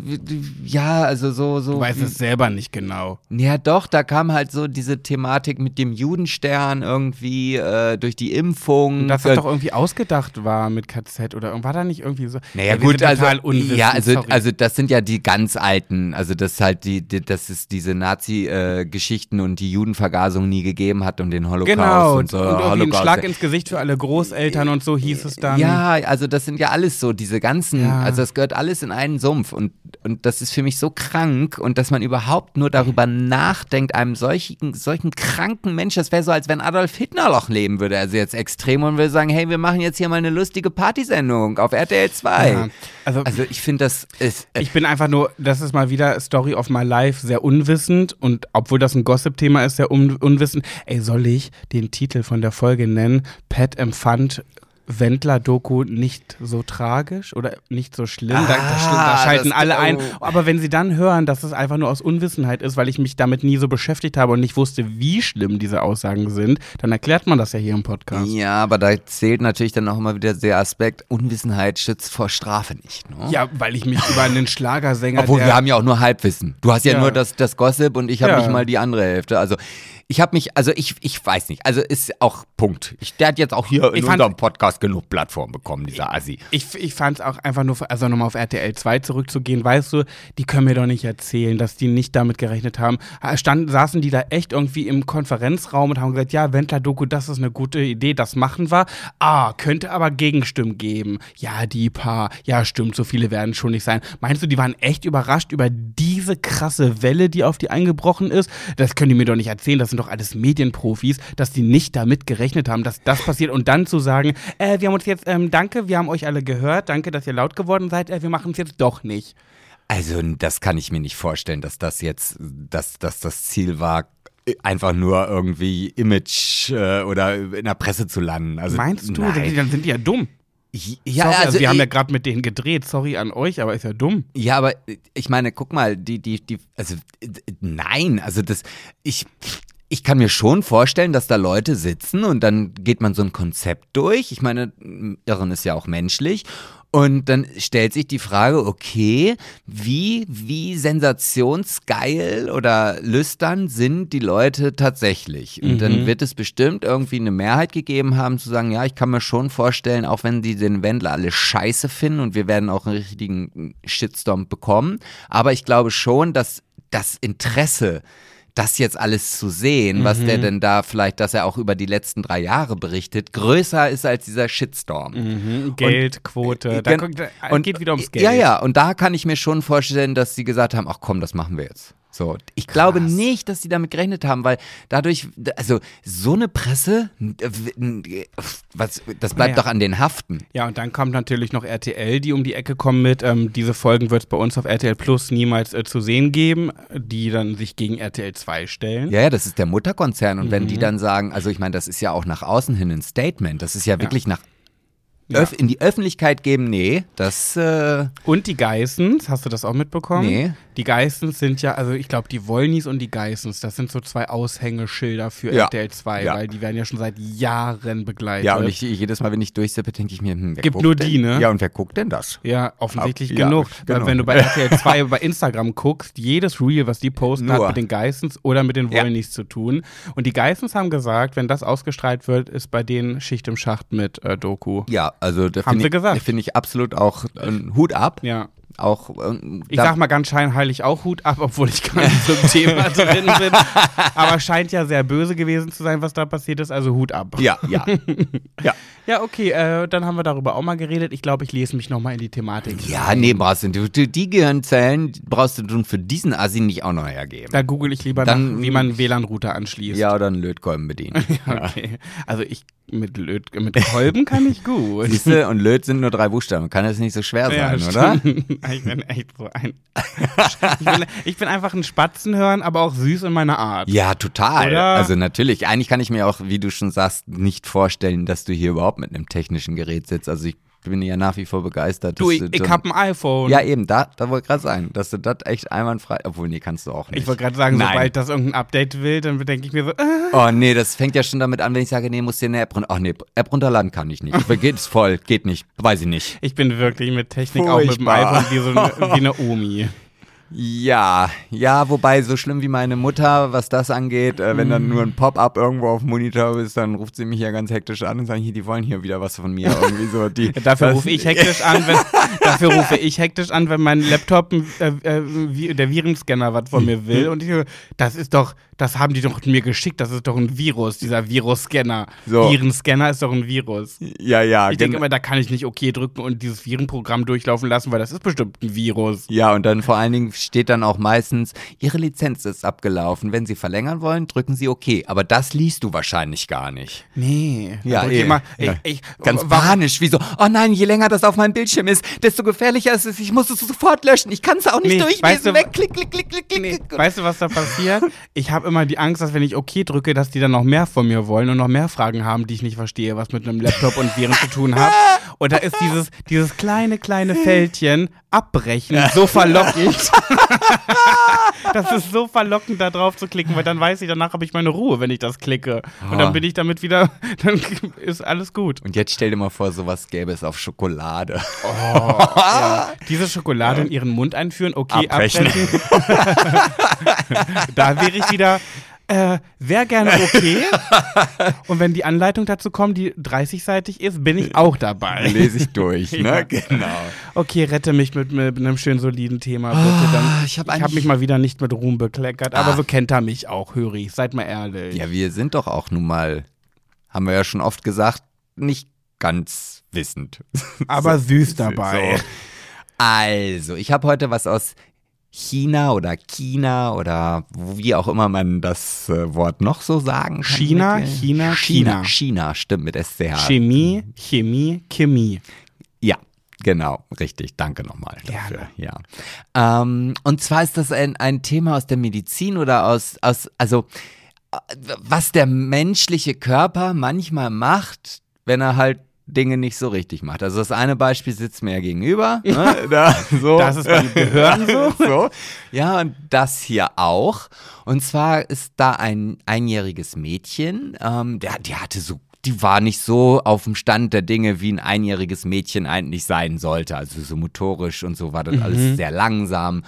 ja, also so, so. Du weißt es selber nicht genau. Ja, doch, da kam halt so diese Thematik mit dem Judenstern irgendwie äh, durch die Impfung. Dass Äh, das doch irgendwie ausgedacht war mit KZ oder war da nicht irgendwie so? Naja, Ja, gut, also, ja, also, sorry. also das sind ja die ganz alten, also das ist halt die, die das ist diese Nazi-Geschichten und die Judenvergasung nie gegeben hat und den Holocaust Genau, und und, so. irgendwie ein Holocaust. Schlag ins Gesicht für alle Großeltern und so hieß es dann. Ja, also das sind ja alles so, diese ganzen, Ja. also das gehört alles in einen Sumpf und, und das ist für mich so krank und dass man überhaupt nur darüber nachdenkt, einem solchen, solchen kranken Mensch, das wäre so, als wenn Adolf Hitler noch leben würde, also jetzt extrem und würde sagen, hey, wir machen jetzt hier mal eine lustige Partysendung auf RTL 2. Ja, also, Also ich finde, das ist, äh, ich bin einfach nur, das ist mal wieder Story of my life, sehr unwissend und obwohl das ein Gossip-Thema ist, sehr un unwissend. Ey, soll ich den Titel von der Folge nennen? Pat empfand Wendler-Doku nicht so tragisch oder nicht so schlimm. da, da, da Ah, schalten das- alle ein. oh. Aber wenn sie dann hören, dass es einfach nur aus Unwissenheit ist, weil ich mich damit nie so beschäftigt habe und nicht wusste, wie schlimm diese Aussagen sind, dann erklärt man das ja hier im Podcast. Ja, aber da zählt natürlich dann auch immer wieder der Aspekt, Unwissenheit schützt vor Strafe nicht. Ne? Ja, weil ich mich über einen Schlagersänger, Obwohl, wir haben ja auch nur Halbwissen. Du hast ja, Ja. nur das, das Gossip und ich habe Ja. nicht mal die andere Hälfte. Also ich habe mich, also ich, ich weiß nicht. Also ist auch Punkt. Ich, der hat jetzt auch hier in fand- unserem Podcast genug Plattform bekommen, dieser Assi. Ich, ich fand es auch einfach nur, also nochmal auf RTL 2 zurückzugehen, weißt du, die können mir doch nicht erzählen, dass die nicht damit gerechnet haben. Stand, saßen die da echt irgendwie im Konferenzraum und haben gesagt, ja, Wendler-Doku, das ist eine gute Idee, das machen wir. Ah, könnte aber Gegenstimmen geben. Ja, die paar, ja, stimmt, so viele werden schon nicht sein. Meinst du, die waren echt überrascht über diese krasse Welle, die auf die eingebrochen ist? Das können die mir doch nicht erzählen, das sind doch alles Medienprofis, dass die nicht damit gerechnet haben, dass das passiert und dann zu sagen, äh, wir haben uns jetzt, ähm, danke, wir haben euch alle gehört, danke, dass ihr laut geworden seid, äh, wir machen es jetzt doch nicht. Also das kann ich mir nicht vorstellen, dass das jetzt, dass, dass das Ziel war, einfach nur irgendwie Image äh, oder in der Presse zu landen. Also, Meinst du? Nein. Dann sind die ja dumm. Ja, sorry, also, also wir haben ja gerade mit denen gedreht, sorry an euch, aber ist ja dumm. Ja, aber ich meine, guck mal, die, die, die, also nein, also das, ich, ich kann mir schon vorstellen, dass da Leute sitzen und dann geht man so ein Konzept durch. Ich meine, Irren ist ja auch menschlich. Und dann stellt sich die Frage, okay, wie, wie sensationsgeil oder lüstern sind die Leute tatsächlich? Und dann wird es bestimmt irgendwie eine Mehrheit gegeben haben, zu sagen, ja, ich kann mir schon vorstellen, auch wenn die den Wendler alle scheiße finden und wir werden auch einen richtigen Shitstorm bekommen. Aber ich glaube schon, dass das Interesse, das jetzt alles zu sehen, was der denn da vielleicht, dass er auch über die letzten drei Jahre berichtet, größer ist als dieser Shitstorm. Mhm. Geld, Quote, da, Gen- guckt- da geht wieder ums Geld. Ja, ja, und da kann ich mir schon vorstellen, dass sie gesagt haben, ach komm, das machen wir jetzt. So, ich glaube nicht, dass sie damit gerechnet haben, weil dadurch, also so eine Presse, was, das bleibt Naja. doch an den haften. Ja, und dann kommt natürlich noch RTL, die um die Ecke kommen mit, ähm, diese Folgen wird es bei uns auf RTL Plus niemals äh, zu sehen geben, die dann sich gegen RTL 2 stellen. Ja, ja, das ist der Mutterkonzern und Mhm. wenn die dann sagen, also ich meine, das ist ja auch nach außen hin ein Statement, das ist ja wirklich nach Öff in die Öffentlichkeit geben, nee, das äh, Und die Geissens, hast du das auch mitbekommen? Nee. Die Geissens sind ja, also ich glaube, die Wollnies und die Geissens, das sind so zwei Aushängeschilder für Ja. RTL 2, Ja. weil die werden ja schon seit Jahren begleitet. ja und ich, jedes Mal, wenn ich durchsippe, denke ich mir, hm, wer Gibt nur denn? die, ne? Ja, und wer guckt denn das? Ja, offensichtlich Ja, genug. genau. Weil wenn du bei RTL 2 [LAUGHS] bei Instagram guckst, jedes Reel, was die posten, Nur. hat mit den Geissens oder mit den Ja. Wollnies zu tun. Und die Geissens haben gesagt, wenn das ausgestrahlt wird, ist bei denen Schicht im Schacht mit äh, Doku. Ja, also da finde ich, finde ich absolut auch einen Hut ab. Ja. Auch, ähm, Ich sag mal ganz scheinheilig auch Hut ab, obwohl ich gar nicht so im [LAUGHS] Thema drin bin. Aber scheint ja sehr böse gewesen zu sein, was da passiert ist, also Hut ab. Ja, ja. [LAUGHS] ja. Ja, okay, äh, dann haben wir darüber auch mal geredet. Ich glaube, ich lese mich nochmal in die Thematik. Ja, nee, brauchst du, du, die Gehirnzellen brauchst du nun für diesen Assi nicht auch noch hergeben. Da google ich lieber Dann- nach, wie man WLAN-Router anschließt. Ja, oder einen Lötkolben bedienen. [LAUGHS] Okay. Also ich mit Löt mit Kolben kann ich gut. Siehst du, und Löt sind nur drei Buchstaben. Kann das nicht so schwer Ja, sein, oder? Ich bin echt so ein. [LAUGHS] Ich bin, ich bin einfach ein Spatzenhören, aber auch süß in meiner Art. Ja, total. Oder? Also natürlich. Eigentlich kann ich mir auch, wie du schon sagst, nicht vorstellen, dass du hier überhaupt mit einem technischen Gerät sitzt. Also ich bin ja nach wie vor begeistert. Du, ich, ich hab ein iPhone. Ja, eben, da, da wollte ich gerade sagen, dass du das echt einwandfrei. Obwohl, nee, kannst du auch nicht. Ich wollte gerade sagen, Nein. sobald das irgendein Update will, dann denke ich mir so, äh, Oh nee, das fängt ja schon damit an, wenn ich sage, nee, musst dir eine App runter. Ach nee, App runterladen kann ich nicht. Geht's voll, geht nicht. Weiß ich nicht. ich bin wirklich mit Technik auch mit dem Furchtbar. iPhone wie, so eine, wie eine [LAUGHS] Omi. Ja, ja, wobei so schlimm wie meine Mutter, was das angeht, äh, wenn dann nur ein Pop-up irgendwo auf dem Monitor ist, dann ruft sie mich ja ganz hektisch an und sagt, hier, die wollen hier wieder was von mir. Irgendwie so. Die, [LAUGHS] Dafür rufe ich hektisch an, wenn, [LAUGHS] dafür rufe ich hektisch an, wenn mein Laptop, äh, äh, der Virenscanner was von mir will. Und ich, das ist doch, das haben die doch mir geschickt, das ist doch ein Virus, dieser Virusscanner. So. Virenscanner ist doch ein Virus. Ja, ja, Ich denke immer, da kann ich nicht okay drücken und dieses Virenprogramm durchlaufen lassen, weil das ist bestimmt ein Virus. Ja, und dann vor allen Dingen steht dann auch meistens, Ihre Lizenz ist abgelaufen. Wenn Sie verlängern wollen, drücken Sie OK. Aber das liest du wahrscheinlich gar nicht. Nee. Ja, ich eh. immer, Ja. ich, ich, Ganz panisch, wie so, oh nein, je länger das auf meinem Bildschirm ist, desto gefährlicher ist es. Ich muss es sofort löschen. Ich kann es auch nicht Nee, durchlesen. weißt du, Weg, klick, klick, klick, klick, klick. Nee, weißt du, was da passiert? [LAUGHS] Ich habe immer die Angst, dass wenn ich OK drücke, dass die dann noch mehr von mir wollen und noch mehr Fragen haben, die ich nicht verstehe, was mit einem Laptop und Viren zu tun hat. [LAUGHS] Und da ist dieses, dieses kleine, kleine Fältchen abbrechen so verlockend. [LAUGHS] das ist so verlockend, da drauf zu klicken, weil dann weiß ich, danach habe ich meine Ruhe, wenn ich das klicke. Und Oh. dann bin ich damit wieder, [LAUGHS] dann ist alles gut. Und jetzt stell dir mal vor, sowas gäbe es auf Schokolade. [LAUGHS] Ja. Diese Schokolade in ihren Mund einführen, okay, Abbrechen. abbrechen. da wäre ich wieder, äh, wäre gerne okay. [LAUGHS] Und wenn die Anleitung dazu kommt, die 30-seitig ist, bin ich auch dabei. [LAUGHS] Lese ich durch, [LAUGHS] ne? Ja. Genau. Okay, rette mich mit, mit einem schönen, soliden Thema, bitte. Dann, Ah, ich ich hab habe eigentlich- mich mal wieder nicht mit Ruhm bekleckert, aber Ah. so kennt er mich auch, Höri. Seid mal ehrlich. Ja, wir sind doch auch nun mal, haben wir ja schon oft gesagt, nicht ganz wissend. aber süß dabei. So. Also, ich habe heute was aus China oder China oder wie auch immer man das äh, Wort noch so sagen kann. China, China, China, China. China, stimmt mit SCH. Chemie, Chemie, Chemie. Ja, genau, richtig. Danke nochmal dafür. Ja. Ähm, und zwar ist das ein, ein Thema aus der Medizin oder aus, aus, also äh, was der menschliche Körper manchmal macht, wenn er halt Dinge nicht so richtig macht. Also das eine Beispiel sitzt mir ja gegenüber. [LAUGHS] Ne, da, so. Das ist beim Gehirn so. [LAUGHS] so. Ja, und das hier auch. Und zwar ist da ein einjähriges Mädchen, ähm, der, die hatte so, die war nicht so auf dem Stand der Dinge, wie ein einjähriges Mädchen eigentlich sein sollte. Also so motorisch und so war das alles sehr langsam.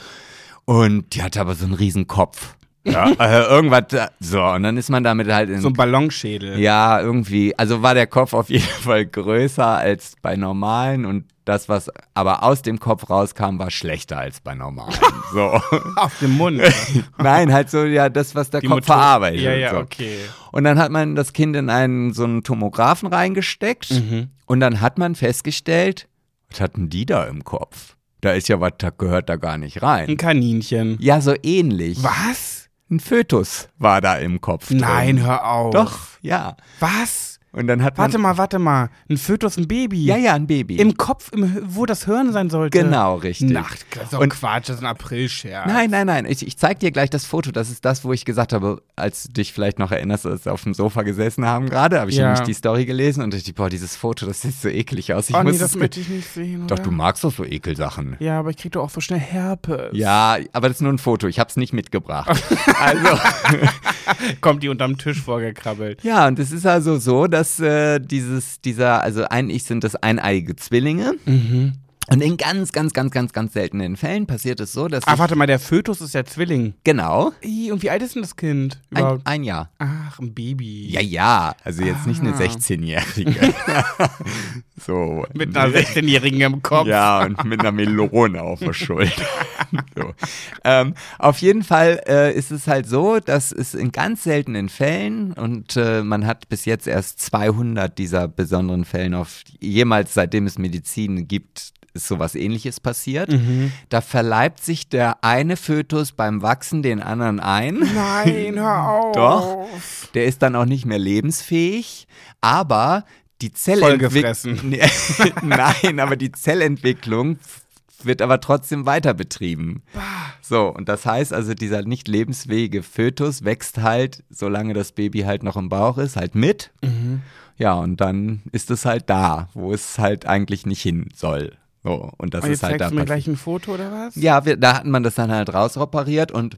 Und die hatte aber so einen riesen Kopf. Ja, [LAUGHS] äh, irgendwas, so, und dann ist man damit halt in So ein Ballonschädel. ja, irgendwie. Also war der Kopf auf jeden [LAUGHS] Fall größer als bei normalen und das, was aber aus dem Kopf rauskam, war schlechter als bei normalen. [LAUGHS] So. Auf dem Mund. Nein, halt so, ja, das, was der Die Kopf Motor- verarbeitet. Ja, ja, so. okay. Und dann hat man das Kind in einen so einen Tomographen reingesteckt Mhm. und dann hat man festgestellt, was hatten die da im Kopf? Da ist ja was, da gehört da gar nicht Ein rein. Kaninchen. Ja, so ähnlich. Was? Ein Fötus war da im Kopf. Nein, drin. hör auf. Doch, ja. Was? Und dann hat man. Warte mal, warte mal. Ein Fötus, ein Baby. Ja, ja, ein Baby. Im Kopf, im, wo das Hirn sein sollte. Genau, richtig. Nacht, das ist doch Und- Quatsch, das ist ein Aprilscherz. Nein, nein, nein. Ich, ich zeig dir gleich das Foto. Das ist das, wo ich gesagt habe, als du dich vielleicht noch erinnerst, als wir auf dem Sofa gesessen haben gerade, habe ich Ja. nämlich die Story gelesen und ich dachte, boah, dieses Foto, das sieht so eklig aus. Ich Oh muss nee, das möchte ich nicht sehen. Doch, oder? du magst doch so Ekelsachen. Ja, aber ich krieg doch auch so schnell Herpes. Ja, aber das ist nur ein Foto. Ich habe es nicht mitgebracht. [LAUGHS] also, Kommt die unterm Tisch vorgekrabbelt. ja, und es ist also so, dass äh, dieses, dieser, also eigentlich sind das eineiige Zwillinge. Mhm. Und in ganz, ganz, ganz, ganz, ganz seltenen Fällen passiert es so, dass Ah, sich- warte mal, der Fötus ist der Zwilling. genau Ih, Und wie alt ist denn das Kind ein, ein Jahr. Ach, ein Baby. Ja, ja, also jetzt nicht eine Ah. 16-Jährige. [LAUGHS] so. Mit einer 16-Jährigen im Kopf. Ja, und mit einer Melone auf der Schulter. [LAUGHS] so. ähm, auf jeden Fall äh, ist es halt so, dass es in ganz seltenen Fällen und äh, man hat bis jetzt erst 200 dieser besonderen Fällen auf jemals seitdem es Medizin gibt ist sowas ähnliches passiert. Mhm. Da verleibt sich der eine Fötus beim Wachsen den anderen ein. Nein, hör auf. Doch. Der ist dann auch nicht mehr lebensfähig, aber die Zellentwicklung. [LAUGHS] Nein, aber die Zellentwicklung wird aber trotzdem weiter betrieben. So, und das heißt also, dieser nicht lebensfähige Fötus wächst halt, solange das Baby halt noch im Bauch ist, halt mit. Mhm. Ja, und dann ist es halt da, wo es halt eigentlich nicht hin soll. So, und das Und ist halt da zeigst du mir gleich ein Foto oder was? Ja, wir, da hat man das dann halt rausoperiert und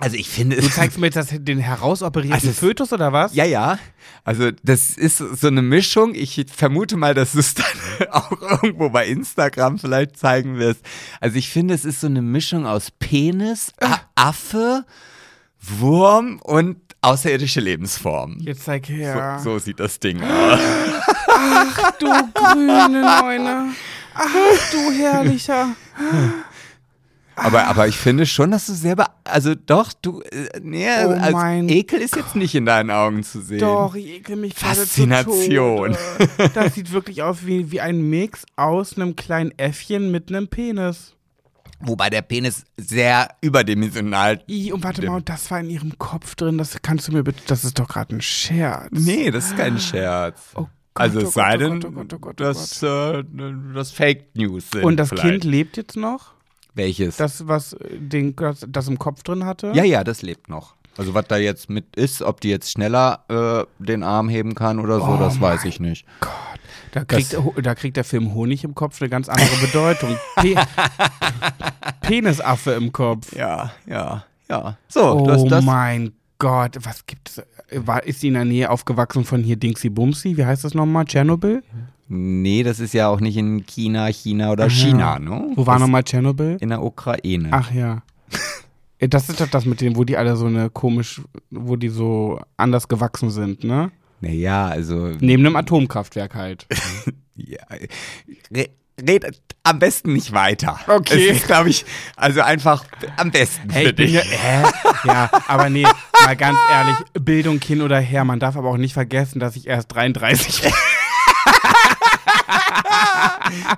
also ich finde Du zeigst mir jetzt das, den herausoperierten Also Fötus oder was? Ja, ja. Also das ist so eine Mischung. Ich vermute mal, dass du es dann [LAUGHS] auch irgendwo bei Instagram vielleicht zeigen wirst. Also ich finde, es ist so eine Mischung aus Penis, A Affe, Wurm und außerirdische Lebensform. Jetzt zeig her. So, so sieht das Ding [GASPS] aus. Du grüne Neune. Ach, du herrlicher. Aber, aber ich finde schon, dass du selber, also doch, du, äh, nee, Oh also Ekel ist jetzt nicht in deinen Augen zu sehen. Doch, ich ekel mich Faszination. [LAUGHS] Das sieht wirklich aus wie, wie ein Mix aus einem kleinen Äffchen mit einem Penis. Wobei der Penis sehr überdimensional. I, und warte mal, das war in ihrem Kopf drin. Das kannst du mir bitte. Das ist doch gerade ein Scherz. Nee, das ist kein Scherz. Oh also es sei Gott, denn, Gott, Gott, Gott, dass äh, das Fake News sind. Und das vielleicht. Kind lebt jetzt noch? Welches? Das, was äh, den, das, das im Kopf drin hatte? ja, ja, das lebt noch. Also was da jetzt mit ist, ob die jetzt schneller äh, den Arm heben kann oder so, Oh das weiß ich nicht. Da kriegt, da kriegt der Film Honig im Kopf eine ganz andere Bedeutung. [LAUGHS] Pe Penisaffe im Kopf. Ja, ja, ja. So, Oh das, das, mein Gott, was gibt's? War, ist sie in der Nähe aufgewachsen von hier Dingsy Bumsy? Wie heißt das nochmal? Tschernobyl? Nee, das ist ja auch nicht in China, China oder China, ne? Wo war nochmal Tschernobyl? In der Ukraine. Ach ja. [LAUGHS] Äh, Das ist doch das mit dem, wo die alle so eine komisch, wo die so anders gewachsen sind, ne? Naja, also. Neben einem Atomkraftwerk halt. [LAUGHS] Ja, re red am besten nicht weiter. Okay. Es ist, glaube ich, also einfach am besten Hey, für dich. ja, hä? ja, aber nee, mal ganz ehrlich, Bildung hin oder her, man darf aber auch nicht vergessen, dass ich erst 33 bin. [LAUGHS]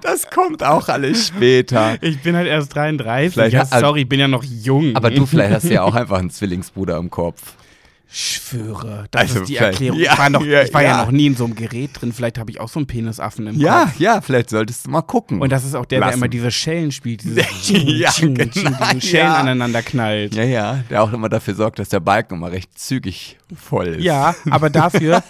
Das kommt auch alles später. Ich bin halt erst 33. Vielleicht ja, also sorry, ich bin ja noch jung. Aber du, vielleicht hast ja auch einfach einen Zwillingsbruder im Kopf. Schwöre, das Also ist die Erklärung. ja, ich war, noch, ja, ich war ja. ja. noch nie in so einem Gerät drin. Vielleicht habe ich auch so einen Penisaffen im Ja, Kopf. ja, vielleicht solltest du mal gucken. Und das ist auch der, der Lassen. immer diese Schellen spielt, diese [LAUGHS] Ja, Tsching, genau, diesen Schellen ja. aneinander knallt. ja, ja, der auch immer dafür sorgt, dass der Balken immer recht zügig voll ist. Ja, aber [LAUGHS] dafür,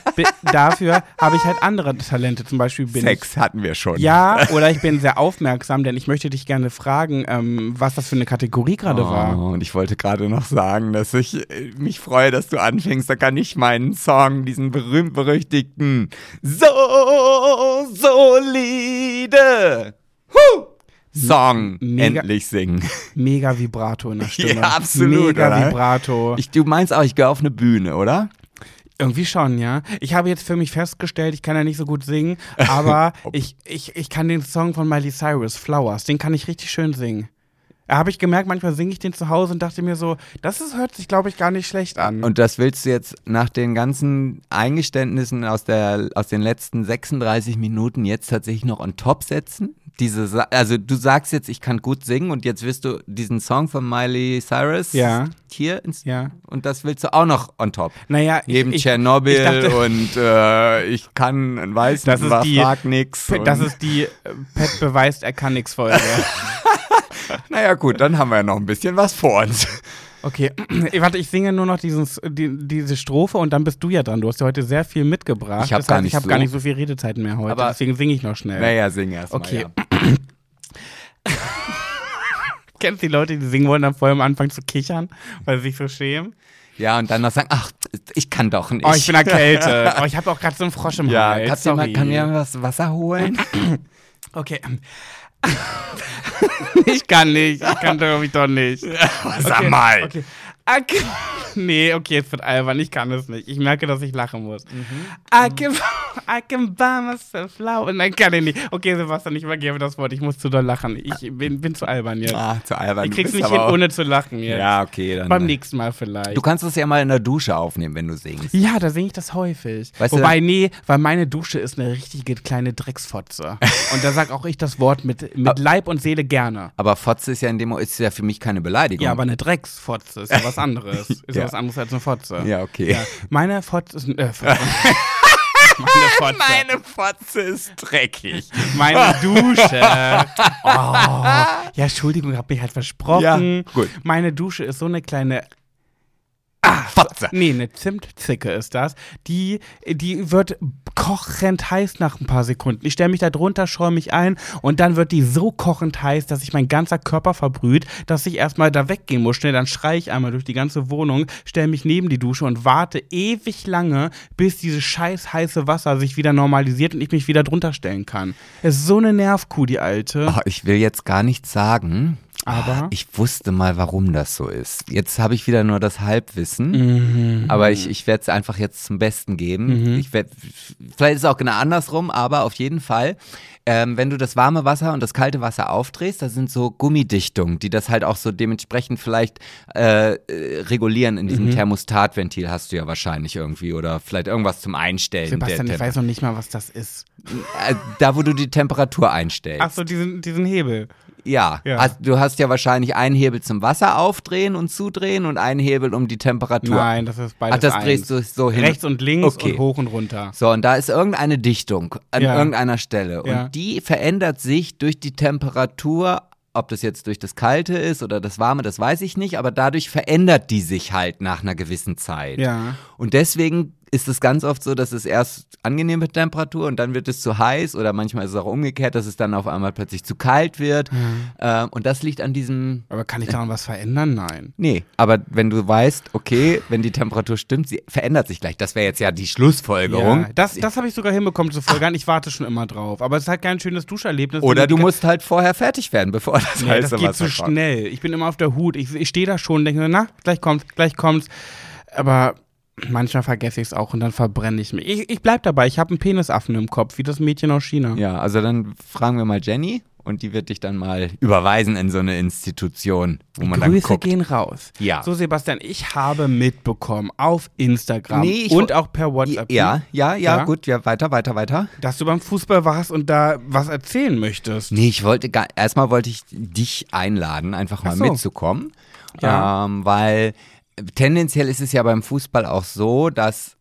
dafür habe ich halt andere Talente. Zum Beispiel bin Sex hatten wir schon. ich. Ja, oder ich bin sehr aufmerksam, denn ich möchte dich gerne fragen, ähm, was das für eine Kategorie gerade war. Oh, und ich wollte gerade noch sagen, dass ich äh, mich freue, dass du anfängst. Da kann ich meinen Song, diesen berühmt-berüchtigten So solide huh, Song Mega- endlich singen. Mega Vibrato in der [LAUGHS] Stimme. Ja, absolut, Mega oder? Vibrato. Ich, du meinst auch, ich gehe auf eine Bühne, oder? Irgendwie schon, ja. Ich habe jetzt für mich festgestellt, ich kann ja nicht so gut singen, [LAUGHS] aber ich, ich, ich kann den Song von Miley Cyrus, Flowers, den kann ich richtig schön singen. Habe ich gemerkt, manchmal singe ich den zu Hause und dachte mir so, das ist, hört sich, glaube ich, gar nicht schlecht an. Und das willst du jetzt nach den ganzen Eingeständnissen aus, der, aus den letzten 36 Minuten jetzt tatsächlich noch on top setzen? Diese, also du sagst jetzt, ich kann gut singen und jetzt wirst du diesen Song von Miley Cyrus Ja. hier ins, ja. und das willst du auch noch on top. Naja, Neben Tschernobyl und äh, ich kann, weiß Das nicht, ist was, die- frag nix. das ist die äh, Pet beweist, er kann nix Folge. [LAUGHS] naja gut, dann haben wir ja noch ein bisschen was vor uns. Okay, [CLEARS THROAT] warte, ich singe nur noch diesen, die, diese Strophe und dann bist du ja dran. Du hast ja heute sehr viel mitgebracht. Ich hab das gar heißt, nicht ich habe so- gar nicht so viel Redezeiten mehr heute. Aber- deswegen singe ich noch schnell. Naja, sing erst Okay. mal. Ja. [LAUGHS] Kennst du die Leute, die singen wollen, dann vorher am Anfang zu kichern, weil sie sich so schämen? ja, und dann noch sagen, ach, ich kann doch nicht. Oh, ich bin erkältet. [LAUGHS] oh, ich habe auch gerade so einen Frosch im Ja, Hals. kannst du mal, kann mir was Wasser holen? Okay. [LAUGHS] ich kann nicht. Ich kann ich doch nicht. Sag mal. Okay. Can, [LAUGHS] nee, okay, es wird albern. Ich kann es nicht. Ich merke, dass ich lachen muss. I, can, I can buy myself flower. Nein, kann ich nicht. Okay, Sebastian, ich übergebe das Wort. Ich muss zu doll lachen. Ich bin, bin zu albern jetzt. Ah, zu albern. ich krieg's nicht hin, ohne zu lachen jetzt. Ja, okay, dann. Beim nächsten Mal vielleicht. Du kannst es ja mal in der Dusche aufnehmen, wenn du singst. Ja, da singe ich das häufig. Weißt Wobei, nee, weil meine Dusche ist eine richtige kleine Drecksfotze. [LAUGHS] und da sag auch ich das Wort mit, mit Leib und Seele gerne. Aber Fotze ist ja in dem ist ja für mich keine Beleidigung. Ja, aber eine Drecksfotze ist ja was anderes. Ist ja, Ja. was anderes als eine Fotze. Ja, okay. Meine Fotze ist. Äh. [LAUGHS] Meine Fotze. Meine Fotze ist dreckig. Meine [LAUGHS] Dusche. Oh. Ja, Entschuldigung, hab mich halt versprochen. Ja, gut. Meine Dusche ist so eine kleine Fotze. Nee, eine Zimtzicke ist das. Die, die wird kochend heiß nach ein paar Sekunden. Ich stelle mich da drunter, scheue mich ein und dann wird die so kochend heiß, dass sich mein ganzer Körper verbrüht, dass ich erstmal da weggehen muss. Schnell, dann schreie ich einmal durch die ganze Wohnung, stelle mich neben die Dusche und warte ewig lange, bis dieses scheiß heiße Wasser sich wieder normalisiert und ich mich wieder drunter stellen kann. Es ist so eine Nervkuh, die alte. Oh, ich will jetzt gar nichts sagen. Aber? Ich wusste mal, warum das so ist. Jetzt habe ich wieder nur das Halbwissen, Mhm. aber ich, ich werde es einfach jetzt zum Besten geben. Ich werd, vielleicht ist es auch genau andersrum, aber auf jeden Fall, ähm, wenn du das warme Wasser und das kalte Wasser aufdrehst, da sind so Gummidichtungen, die das halt auch so dementsprechend vielleicht äh, äh, regulieren. In Mhm. diesem Thermostatventil hast du ja wahrscheinlich irgendwie oder vielleicht irgendwas zum Einstellen. Sebastian, ich weiß noch nicht mal, was das ist. Äh, da, wo du die Temperatur einstellst. Ach so, diesen, diesen Hebel. Ja, Ja. Hast, du hast ja wahrscheinlich einen Hebel zum Wasser aufdrehen und zudrehen und einen Hebel um die Temperatur. Nein, das ist beides Ach, das eins. drehst du so hin. Rechts und links Okay. und hoch und runter. So, und da ist irgendeine Dichtung an Ja. irgendeiner Stelle. Ja. Und die verändert sich durch die Temperatur. Ob das jetzt durch das Kalte ist oder das Warme, das weiß ich nicht, aber dadurch verändert die sich halt nach einer gewissen Zeit. Ja. Und deswegen ist es ganz oft so, dass es erst angenehme Temperatur und dann wird es zu heiß oder manchmal ist es auch umgekehrt, dass es dann auf einmal plötzlich zu kalt wird. Ähm, und das liegt an diesem Aber kann ich daran was verändern? Nein. Nee, aber wenn du weißt, okay, wenn die Temperatur stimmt, sie verändert sich gleich. Das wäre jetzt ja die Schlussfolgerung. Ja, das, das habe ich sogar hinbekommen zu folgern. Ich warte schon immer drauf. Aber es ist halt kein schönes Duscherlebnis. Oder du musst halt vorher fertig werden, bevor das Nee, heiße das geht Wasser zu kommt. schnell. Ich bin immer auf der Hut. Ich, ich stehe da schon und denke, na, gleich kommt's, gleich kommt's. Aber manchmal vergesse ich es auch und dann verbrenne ich mich. Ich, ich bleib dabei. Ich habe einen Penisaffen im Kopf, wie das Mädchen aus China. Ja, also dann fragen wir mal Jenny und die wird dich dann mal überweisen in so eine Institution, wo man dann Grüße guckt. gehen raus. Ja. So, Sebastian, ich habe mitbekommen auf Instagram Nee, und auch per WhatsApp, Ja, ja, ja, Ja? gut, ja, weiter, weiter, weiter. dass du beim Fußball warst und da was erzählen möchtest. Nee, ich wollte gar, erstmal wollte ich dich einladen, einfach mal so. mitzukommen. Ja. Ähm, weil tendenziell ist es ja beim Fußball auch so, dass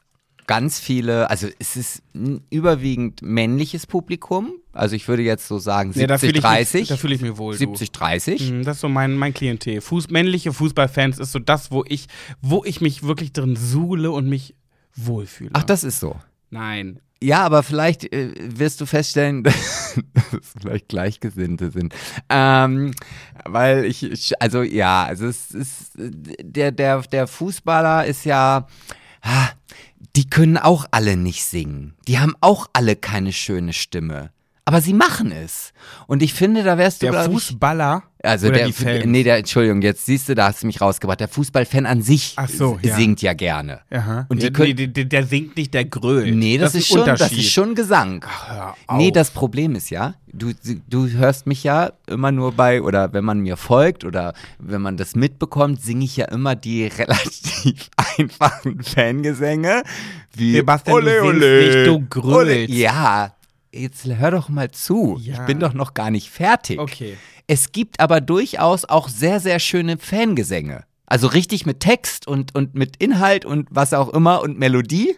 ganz viele, also es ist ein überwiegend männliches Publikum. Also ich würde jetzt so sagen Nee, da fühle 70, ich, 30. mich- da fühle ich mich wohl. 70, 30. Du. Mhm, Das ist so mein, mein Klientel. Fuß, männliche Fußballfans ist so das, wo ich, wo ich mich wirklich drin suhle und mich wohlfühle. Ach, das ist so. Nein. Ja, aber vielleicht äh, wirst du feststellen, [LAUGHS] dass es vielleicht Gleichgesinnte sind. Ähm, weil ich, also ja, also es ist, der, der, der Fußballer ist ja, ah, die können auch alle nicht singen. Die haben auch alle keine schöne Stimme. Aber sie machen es. Und ich finde, da wärst du, Der glaub ich, Fußballer also oder der, die Fans? nee, der, Entschuldigung, jetzt siehst du, da hast du mich rausgebracht. Der Fußballfan an sich Ach so, ja. singt ja gerne. Aha. Und die der, können- nee, der, der singt nicht, der grölt. Nee, das, ist, ein schon, das ist schon Gesang. hör Nee, das Problem ist ja, du, du hörst mich ja immer nur bei, oder wenn man mir folgt oder wenn man das mitbekommt, singe ich ja immer die [LAUGHS] relativ einfachen Fangesänge. Wie Sebastian, du singst nicht, du grölst. ole. Ja, jetzt hör doch mal zu. Ja. Ich bin doch noch gar nicht fertig. Okay. Es gibt aber durchaus auch sehr, sehr schöne Fangesänge. Also richtig mit Text und, und mit Inhalt und was auch immer und Melodie.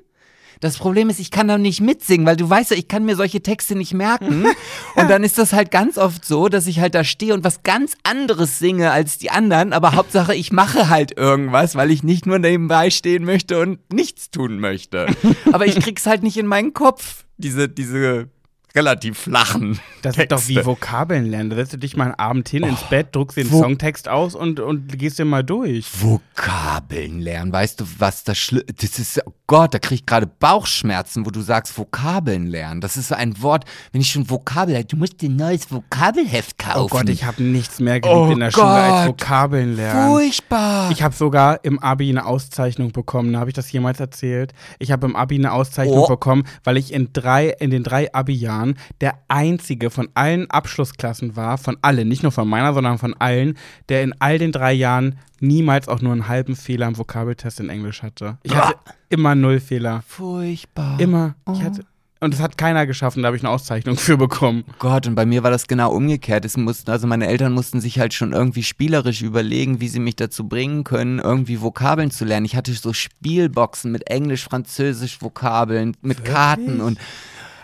Das Problem ist, ich kann da nicht mitsingen, weil du weißt ja, ich kann mir solche Texte nicht merken. [LAUGHS] und dann ist das halt ganz oft so, dass ich halt da stehe und was ganz anderes singe als die anderen, aber Hauptsache ich mache halt irgendwas, weil ich nicht nur nebenbei stehen möchte und nichts tun möchte. [LAUGHS] aber ich krieg's halt nicht in meinen Kopf, diese, diese relativ flachen Das ist doch Texte. wie Vokabeln lernen. Da setzt du dich mal einen Abend hin ins Bett, druckst den wo- Songtext aus und, und gehst den mal durch. Vokabeln lernen. Weißt du, was das schlimm Das ist, oh Gott, da krieg ich gerade Bauchschmerzen, wo du sagst Vokabeln lernen. Das ist so ein Wort, wenn ich schon Vokabel, du musst dir ein neues Vokabelheft kaufen. Oh Gott, ich habe nichts mehr geliebt Oh in der Schule als Gott. Vokabeln lernen. Furchtbar. Ich habe sogar im Abi eine Auszeichnung bekommen. Habe ich das jemals erzählt? Ich habe im Abi eine Auszeichnung Oh. bekommen, weil ich in drei, in den drei Abi-Jahren der einzige von allen Abschlussklassen war, von allen, nicht nur von meiner, sondern von allen, der in all den drei Jahren niemals auch nur einen halben Fehler im Vokabeltest in Englisch hatte. Ich hatte immer null Fehler. Furchtbar. Immer. Oh. Ich hatte, Und das hat keiner geschafft und da habe ich eine Auszeichnung für bekommen. Gott, und bei mir war das genau umgekehrt. Es mussten, also meine Eltern mussten sich halt schon irgendwie spielerisch überlegen, wie sie mich dazu bringen können, irgendwie Vokabeln zu lernen. Ich hatte so Spielboxen mit Englisch, Französisch Vokabeln, mit Karten und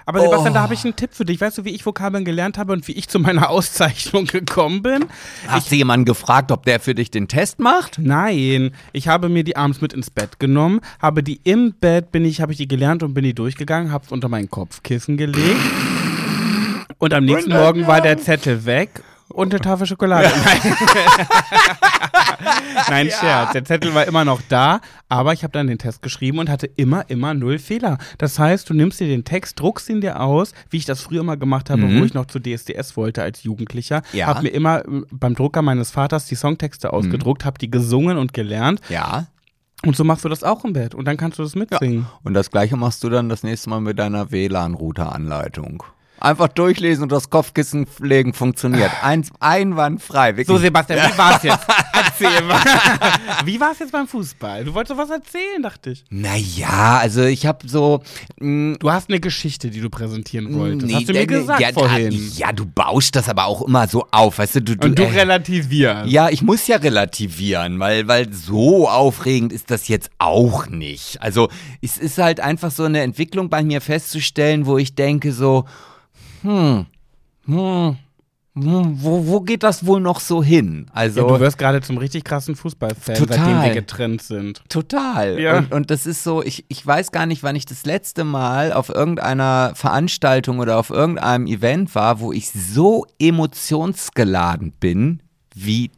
Aber Sebastian, Oh. da habe ich einen Tipp für dich. Weißt du, wie ich Vokabeln gelernt habe und wie ich zu meiner [LAUGHS] Auszeichnung gekommen bin? hast du jemanden gefragt, ob der für dich den Test macht? Nein, ich habe mir die abends mit ins Bett genommen, habe die im Bett, bin ich, habe ich die gelernt und bin die durchgegangen, habe es unter mein Kopfkissen gelegt und am nächsten Morgen war der Zettel weg und eine Tafel Schokolade. [LAUGHS] Nein, Nein Scherz, der Zettel war immer noch da, aber ich habe dann den Test geschrieben und hatte immer, immer null Fehler. Das heißt, du nimmst dir den Text, druckst ihn dir aus, wie ich das früher immer gemacht habe, wo ich noch zu DSDS wollte als Jugendlicher, Ja. habe mir immer äh, beim Drucker meines Vaters die Songtexte ausgedruckt, habe die gesungen und gelernt Ja. und so machst du das auch im Bett und dann kannst du das mitsingen. Und das gleiche machst du dann das nächste Mal mit deiner WLAN-Router-Anleitung. Einfach durchlesen und das Kopfkissen legen funktioniert. Eins, einwandfrei. Wirklich. So, Sebastian, wie war's jetzt? [LAUGHS] Erzähl mal. [LAUGHS] Wie war's jetzt beim Fußball? Du wolltest doch was erzählen, dachte ich. naja, also ich habe so. Mh, Du hast eine Geschichte, die du präsentieren wolltest. nee, hast du mir äh, gesagt ja, vorhin. Ja, du baust das aber auch immer so auf, weißt du, du, du, und du äh, relativierst. Ja, ich muss ja relativieren, weil, weil so aufregend ist das jetzt auch nicht. Also es ist halt einfach so eine Entwicklung bei mir festzustellen, wo ich denke so, hm, hm, hm wo, wo geht das wohl noch so hin? Also Ja, du wirst gerade zum richtig krassen Fußballfan, Total. seitdem wir getrennt sind. Total. Ja. Und, und das ist so, ich, ich weiß gar nicht, wann ich das letzte Mal auf irgendeiner Veranstaltung oder auf irgendeinem Event war, wo ich so emotionsgeladen bin, wie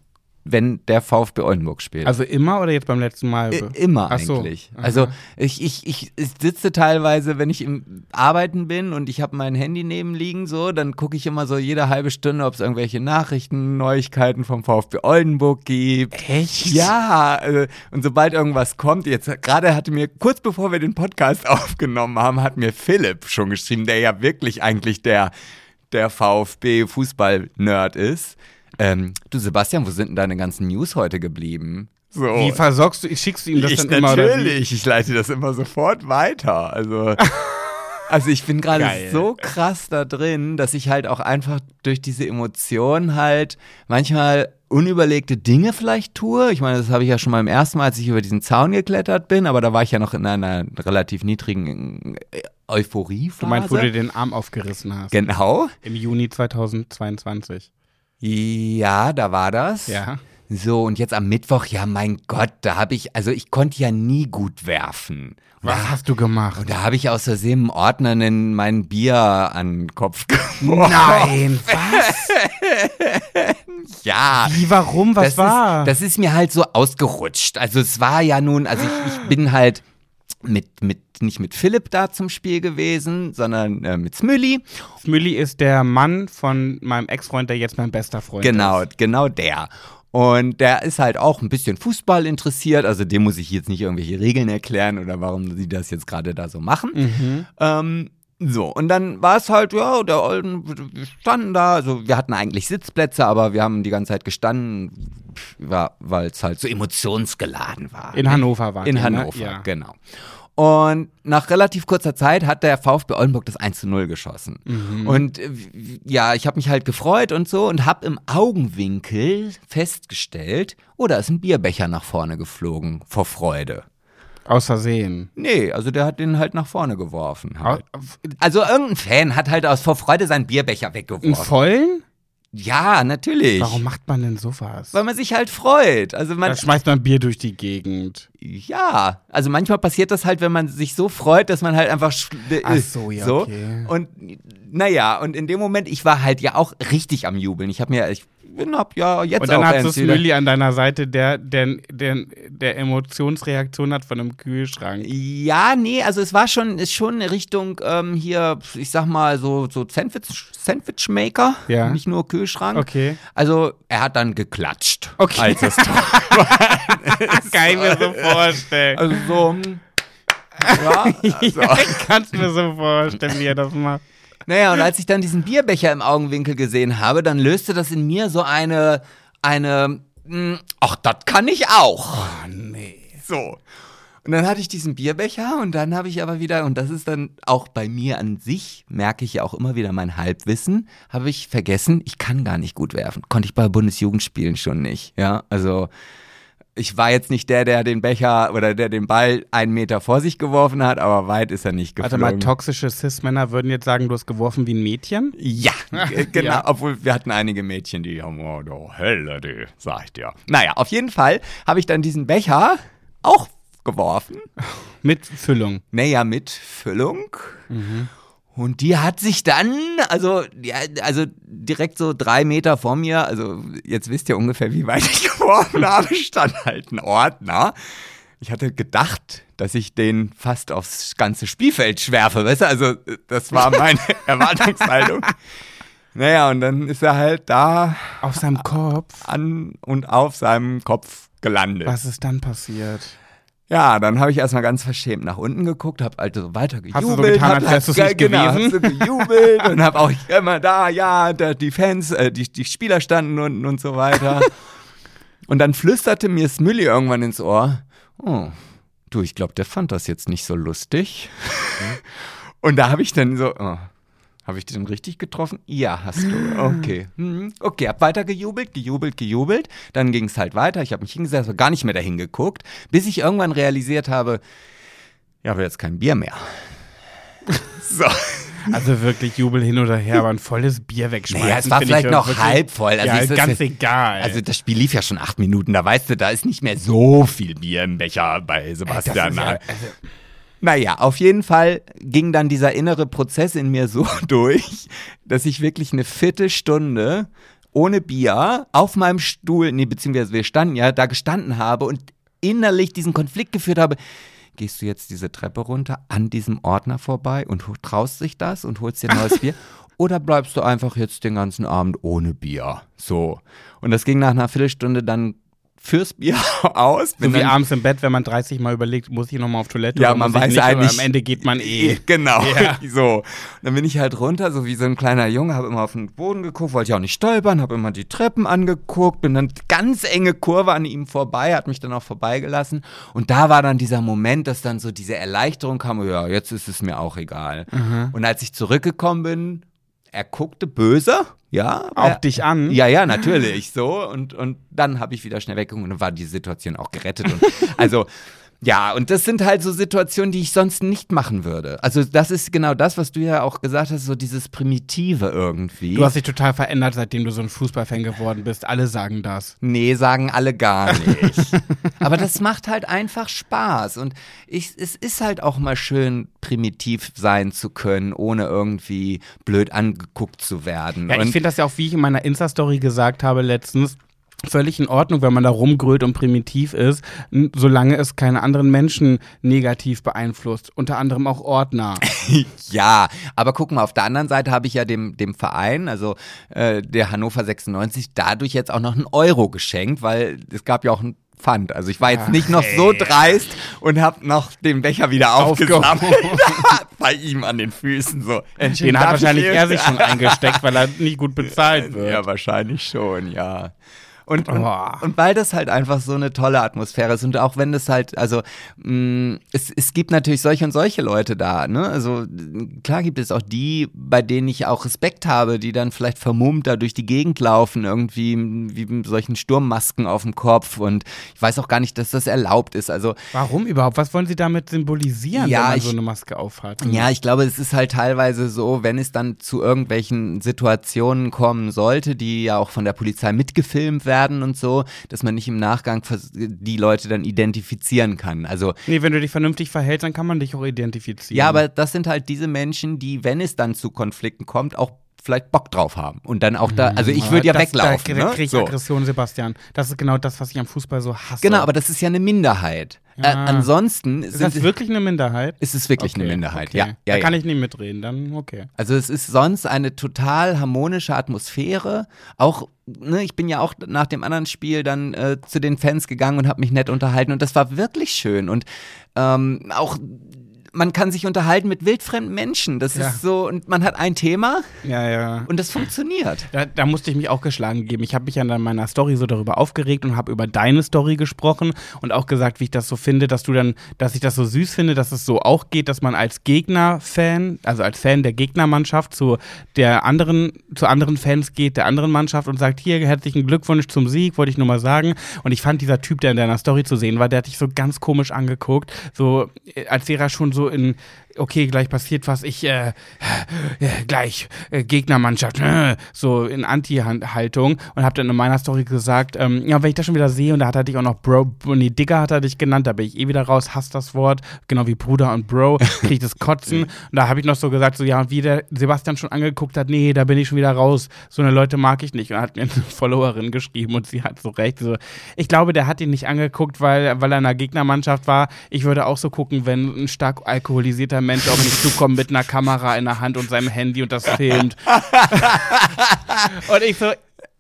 wenn der VfB Oldenburg spielt. Also immer oder jetzt beim letzten Mal? I- Immer Ach so. eigentlich. Aha. Also ich, ich, ich, sitze teilweise, wenn ich im Arbeiten bin und ich habe mein Handy neben liegen, so, dann gucke ich immer so jede halbe Stunde, ob es irgendwelche Nachrichten, Neuigkeiten vom VfB Oldenburg gibt. Echt? Ja, äh, und sobald irgendwas kommt, jetzt gerade hatte mir, kurz bevor wir den Podcast [LAUGHS] aufgenommen haben, hat mir Philipp schon geschrieben, der ja wirklich eigentlich der, der VfB-Fußball-Nerd ist. Ähm, du Sebastian, wo sind denn deine ganzen News heute geblieben? So. Wie versorgst du, schickst du ihm das ich dann immer? Natürlich, ich leite das immer sofort weiter. Also, [LAUGHS] also ich bin gerade so krass da drin, dass ich halt auch einfach durch diese Emotionen halt manchmal unüberlegte Dinge vielleicht tue. Ich meine, das habe ich ja schon mal im ersten Mal, als ich über diesen Zaun geklettert bin, aber da war ich ja noch in einer relativ niedrigen äh, Euphorie. Du meinst, wo du den Arm aufgerissen hast? Genau. Im Juni 2022. Ja, da war das. Ja. So, und jetzt am Mittwoch, ja, mein Gott, da habe ich, also ich konnte ja nie gut werfen. Was hast du gemacht? Und da habe ich aus Versehen im Ordner in mein Bier an den Kopf geworfen. Nein, [LAUGHS] was? Ja. Wie, warum, was das war? Ist, das ist mir halt so ausgerutscht. Also es war ja nun, also ich, ich bin halt mit, mit, nicht mit Philipp da zum Spiel gewesen, sondern äh, mit Smülli. Smülli ist der Mann von meinem Ex-Freund, der jetzt mein bester Freund Genau, ist. genau der. Und der ist halt auch ein bisschen Fußball interessiert. Also dem muss ich jetzt nicht irgendwelche Regeln erklären oder warum sie das jetzt gerade da so machen. Mhm. Ähm, so, und dann war es halt, ja, der Olden, wir standen da, also wir hatten eigentlich Sitzplätze, aber wir haben die ganze Zeit gestanden, weil es halt so emotionsgeladen war. In Hannover war In die, ne? Hannover, Ja. genau. Und nach relativ kurzer Zeit hat der VfB Oldenburg das 1 zu 0 geschossen. Mhm. Und äh, ja, ich habe mich halt gefreut und so und habe im Augenwinkel festgestellt, oh, da ist ein Bierbecher nach vorne geflogen vor Freude. Aus Versehen. Nee, also der hat den halt nach vorne geworfen. Halt. Au- Also irgendein Fan hat halt aus vor Freude seinen Bierbecher Einen weggeworfen. vollen? Ja, natürlich. Warum macht man denn sowas? Weil man sich halt freut. Also man, Da schmeißt man Bier durch die Gegend. Ja, also manchmal passiert das halt, wenn man sich so freut, dass man halt einfach sch- Ach so, ja, okay. Und naja, und in dem Moment, ich war halt ja auch richtig am Jubeln. Ich habe mir, ich bin hab ja jetzt Und dann auch hast du Smülli an deiner Seite, der, der, der, der Emotionsreaktion hat von einem Kühlschrank. Ja, nee, also es war schon, ist schon in Richtung ähm, hier, ich sag mal, so, so Sandwich, Sandwichmaker, Ja. nicht nur Kühlschrank. Okay. Also er hat dann geklatscht. Okay. Als es [LAUGHS] ich mir so vorstellen. [LAUGHS] also so, hm, ja, also. [LAUGHS] Ja, ich kann es mir so vorstellen, wie er das macht. Naja, und als ich dann diesen Bierbecher im Augenwinkel gesehen habe, dann löste das in mir so eine, eine, mh, ach, das kann ich auch. Oh, nee. So. Und dann hatte ich diesen Bierbecher und dann habe ich aber wieder, und das ist dann auch bei mir an sich, merke ich ja auch immer wieder mein Halbwissen, habe ich vergessen, ich kann gar nicht gut werfen. Konnte ich bei Bundesjugendspielen schon nicht. Ja, also ich war jetzt nicht der, der den Becher oder der den Ball einen Meter vor sich geworfen hat, aber weit ist er nicht geflogen. Warte mal, toxische Cis-Männer würden jetzt sagen, du hast geworfen wie ein Mädchen? Ja, [LAUGHS] genau. Ja. Obwohl wir hatten einige Mädchen, die haben, oh, Hölle, die, sag ich dir. Naja, auf jeden Fall habe ich dann diesen Becher auch geworfen. Mit Füllung. Naja, mit Füllung. Und die hat sich dann, also, ja, also direkt so drei Meter vor mir, also jetzt wisst ihr ungefähr, wie weit ich [LAUGHS] geworfen habe, stand halt ein Ordner. Ich hatte gedacht, dass ich den fast aufs ganze Spielfeld schwerfe, weißt du? Also, das war [LAUGHS] meine Erwartungshaltung. Naja, und dann ist er halt da Auf seinem Kopf. an und auf seinem Kopf gelandet. Was ist dann passiert? Ja, dann habe ich erstmal ganz verschämt nach unten geguckt, habe also weiter gejubelt. Hast du so getan, als wärst du's hab- nicht genau, gewesen? [LAUGHS] Hab so gejubelt und habe auch immer da, ja, da, die Fans, äh, die, die Spieler standen unten und so weiter. und dann flüsterte mir Smilly irgendwann ins Ohr, oh, du, ich glaube, der fand das jetzt nicht so lustig. und da habe ich dann so, oh, habe ich den richtig getroffen? Ja, hast du. Okay. Mhm. Okay, hab weiter gejubelt, gejubelt, gejubelt. Dann ging es halt weiter. Ich habe mich hingesetzt, habe gar nicht mehr dahin geguckt, bis ich irgendwann realisiert habe, ich habe jetzt kein Bier mehr. [LAUGHS] so. Also wirklich Jubel hin oder her, aber ein volles Bier wegschmeißen. Naja, es war vielleicht noch wirklich- halb voll. Also ja, das- ganz egal. Also das Spiel lief ja schon acht Minuten, da weißt du, da ist nicht mehr so viel Bier im Becher bei das Sebastian. ist ja, also, Naja, auf jeden Fall ging dann dieser innere Prozess in mir so [LAUGHS] durch, dass ich wirklich eine Viertelstunde ohne Bier auf meinem Stuhl, nee, beziehungsweise wir standen ja, da gestanden habe und innerlich diesen Konflikt geführt habe. Gehst du jetzt diese Treppe runter an diesem Ordner vorbei und traust dich das und holst dir ein neues Bier? [LAUGHS] Oder bleibst du einfach jetzt den ganzen Abend ohne Bier? So. Und das ging nach einer Viertelstunde dann fürs Bier [LAUGHS] aus. so wie abends im Bett, wenn man 30 Mal überlegt, muss ich nochmal auf Toilette ja, man ich weiß nicht, eigentlich. am Ende geht man eh. Genau, [LAUGHS] Ja. so. Dann bin ich halt runter, so wie so ein kleiner Junge, habe immer auf den Boden geguckt, wollte ja auch nicht stolpern, habe immer die Treppen angeguckt, bin dann ganz enge Kurve an ihm vorbei, hat mich dann auch vorbeigelassen. Und da war dann dieser Moment, dass dann so diese Erleichterung kam, ja, jetzt ist es mir auch egal. Und als ich zurückgekommen bin, er guckte böse, ja. Auch er, dich an. ja, ja, natürlich, so. Und, und dann habe ich wieder schnell weggeguckt und dann war die Situation auch gerettet. Und, [LAUGHS] also, ja, und das sind halt so Situationen, die ich sonst nicht machen würde. Also, das ist genau das, was du ja auch gesagt hast, so dieses Primitive irgendwie. Du hast dich total verändert, seitdem du so ein Fußballfan geworden bist. Alle sagen das. Nee, sagen alle gar [LAUGHS] nicht. Aber das macht halt einfach Spaß. Und ich, es ist halt auch mal schön, primitiv sein zu können, ohne irgendwie blöd angeguckt zu werden. Ja, ich finde das ja auch, wie ich in meiner Insta-Story gesagt habe letztens, völlig in Ordnung, wenn man da rumgrölt und primitiv ist, solange es keine anderen Menschen negativ beeinflusst. Unter anderem auch Ordner. [LAUGHS] Ja, aber guck mal, auf der anderen Seite habe ich ja dem, dem Verein, also äh, der Hannover 96, dadurch jetzt auch noch einen Euro geschenkt, weil es gab ja auch ein Pfand. Also ich war jetzt Ach, nicht noch so dreist und habe noch den Becher wieder aufgesammelt. [LAUGHS] [LAUGHS] Bei ihm an den Füßen so. Den hat wahrscheinlich er sich schon eingesteckt, weil er nicht gut bezahlt wird. Ja, wahrscheinlich schon, ja. Und, und, Oh. und weil das halt einfach so eine tolle Atmosphäre ist und auch wenn das halt, also mh, es, es gibt natürlich solche und solche Leute da, ne? Also klar gibt es auch die, bei denen ich auch Respekt habe, die dann vielleicht vermummt da durch die Gegend laufen, irgendwie wie mit solchen Sturmmasken auf dem Kopf und ich weiß auch gar nicht, dass das erlaubt ist. Also Warum überhaupt? Was wollen Sie damit symbolisieren, Ja, wenn man ich- so eine Maske aufhat? Ja, ich glaube, es ist halt teilweise so, wenn es dann zu irgendwelchen Situationen kommen sollte, die ja auch von der Polizei mitgefilmt werden und so, dass man nicht im Nachgang die Leute dann identifizieren kann. Also Nee, wenn du dich vernünftig verhältst, dann kann man dich auch identifizieren. ja, aber das sind halt diese Menschen, die, wenn es dann zu Konflikten kommt, auch vielleicht Bock drauf haben und dann auch da, also ich würde ja das, weglaufen. Da ne? krieg ich So. Aggression, Sebastian. Das ist genau das, was ich am Fußball so hasse. Genau, aber das ist ja eine Minderheit. Äh, Ja. ansonsten ist das wirklich eine Minderheit? ist es wirklich eine Okay, Minderheit, okay. ja. ja, da ja. kann ich nicht mitreden, dann okay. Also es ist sonst eine total harmonische Atmosphäre. Auch, ne, ich bin ja auch nach dem anderen Spiel dann äh, zu den Fans gegangen und habe mich nett unterhalten und das war wirklich schön. Und ähm, auch man kann sich unterhalten mit wildfremden Menschen. Das Ja. ist so, und man hat ein Thema Ja, ja. und das funktioniert. Da, da musste ich mich auch geschlagen geben. Ich habe mich an meiner Story so darüber aufgeregt und habe über deine Story gesprochen und auch gesagt, wie ich das so finde, dass du dann, dass ich das so süß finde, dass es so auch geht, dass man als Gegner-Fan, also als Fan der Gegnermannschaft zu der anderen, zu anderen Fans geht, der anderen Mannschaft und sagt, hier herzlichen Glückwunsch zum Sieg, wollte ich nur mal sagen. Und ich fand dieser Typ, der in deiner Story zu sehen war, der hat dich so ganz komisch angeguckt, so äh, als wäre er schon so in okay, gleich passiert was, ich, äh, äh, gleich, äh, Gegnermannschaft, äh, so in Anti-Haltung und hab dann in meiner Story gesagt, ähm, ja, wenn ich das schon wieder sehe und da hat er dich auch noch Bro, nee, Digger hat er dich genannt, da bin ich eh wieder raus, hasse das Wort, genau wie Bruder und Bro, [LAUGHS] krieg ich das Kotzen. Und da habe ich noch so gesagt, so, ja, und wie der Sebastian schon angeguckt hat, nee, da bin ich schon wieder raus, so eine Leute mag ich nicht. Und hat mir eine [LAUGHS] Followerin geschrieben und sie hat so recht, so, ich glaube, der hat ihn nicht angeguckt, weil, weil er in einer Gegnermannschaft war, ich würde auch so gucken, wenn ein stark alkoholisierter Mensch auf mich zukommt mit einer Kamera in der Hand und seinem Handy und das filmt. [LAUGHS] und ich so,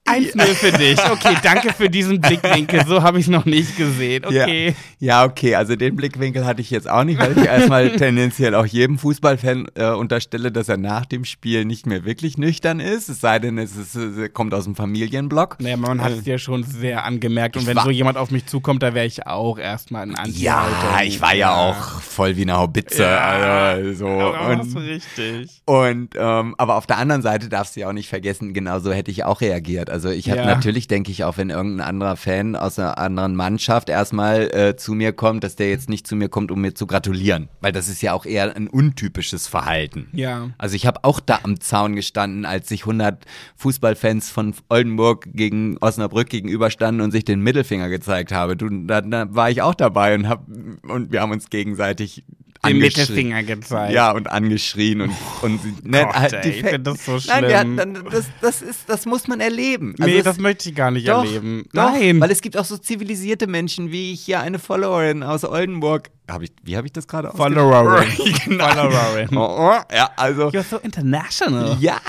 1-0 für dich. Okay, danke für diesen Blickwinkel. So habe ich es noch nicht gesehen. Okay. Ja. ja, okay. Also den Blickwinkel hatte ich jetzt auch nicht, weil ich erstmal [LAUGHS] tendenziell auch jedem Fußballfan äh, unterstelle, dass er nach dem Spiel nicht mehr wirklich nüchtern ist. Es sei denn, es ist, äh, kommt aus dem Familienblock. Naja, man hat es ja schon sehr angemerkt. Und Ich wenn so jemand auf mich zukommt, da wäre ich auch erstmal ein anti Ja, ich war ja auch voll wie eine Haubitze. Also, so. [LAUGHS] Und, richtig. und ähm, aber auf der anderen Seite darfst du ja auch nicht vergessen, genau so hätte ich auch reagiert. Also ich habe Ja. natürlich, denke ich, auch wenn irgendein anderer Fan aus einer anderen Mannschaft erstmal äh, zu mir kommt, dass der jetzt nicht zu mir kommt, um mir zu gratulieren. Weil das ist ja auch eher ein untypisches Verhalten. Ja. Also ich habe auch da am Zaun gestanden, als sich 100 Fußballfans von Oldenburg gegen Osnabrück gegenüberstanden und sich den Mittelfinger gezeigt habe. Du, da, da war ich auch dabei und hab und wir haben uns gegenseitig Den. Mittelfinger gezeigt. Ja, und angeschrien und, und sie, ne, Gott, halt ey, ich Fa- find das so Nein, schlimm. hatten, dann, das, das, ist, das muss man erleben. Also nee, es- das möchte ich gar nicht doch, erleben. Doch, Nein. Weil es gibt auch so zivilisierte Menschen wie ich hier, eine Followerin aus Oldenburg. Hab ich, wie habe ich das gerade Followerin. [LAUGHS] genau. Followerin. Oh, oh, ja, also. You're so international. Ja,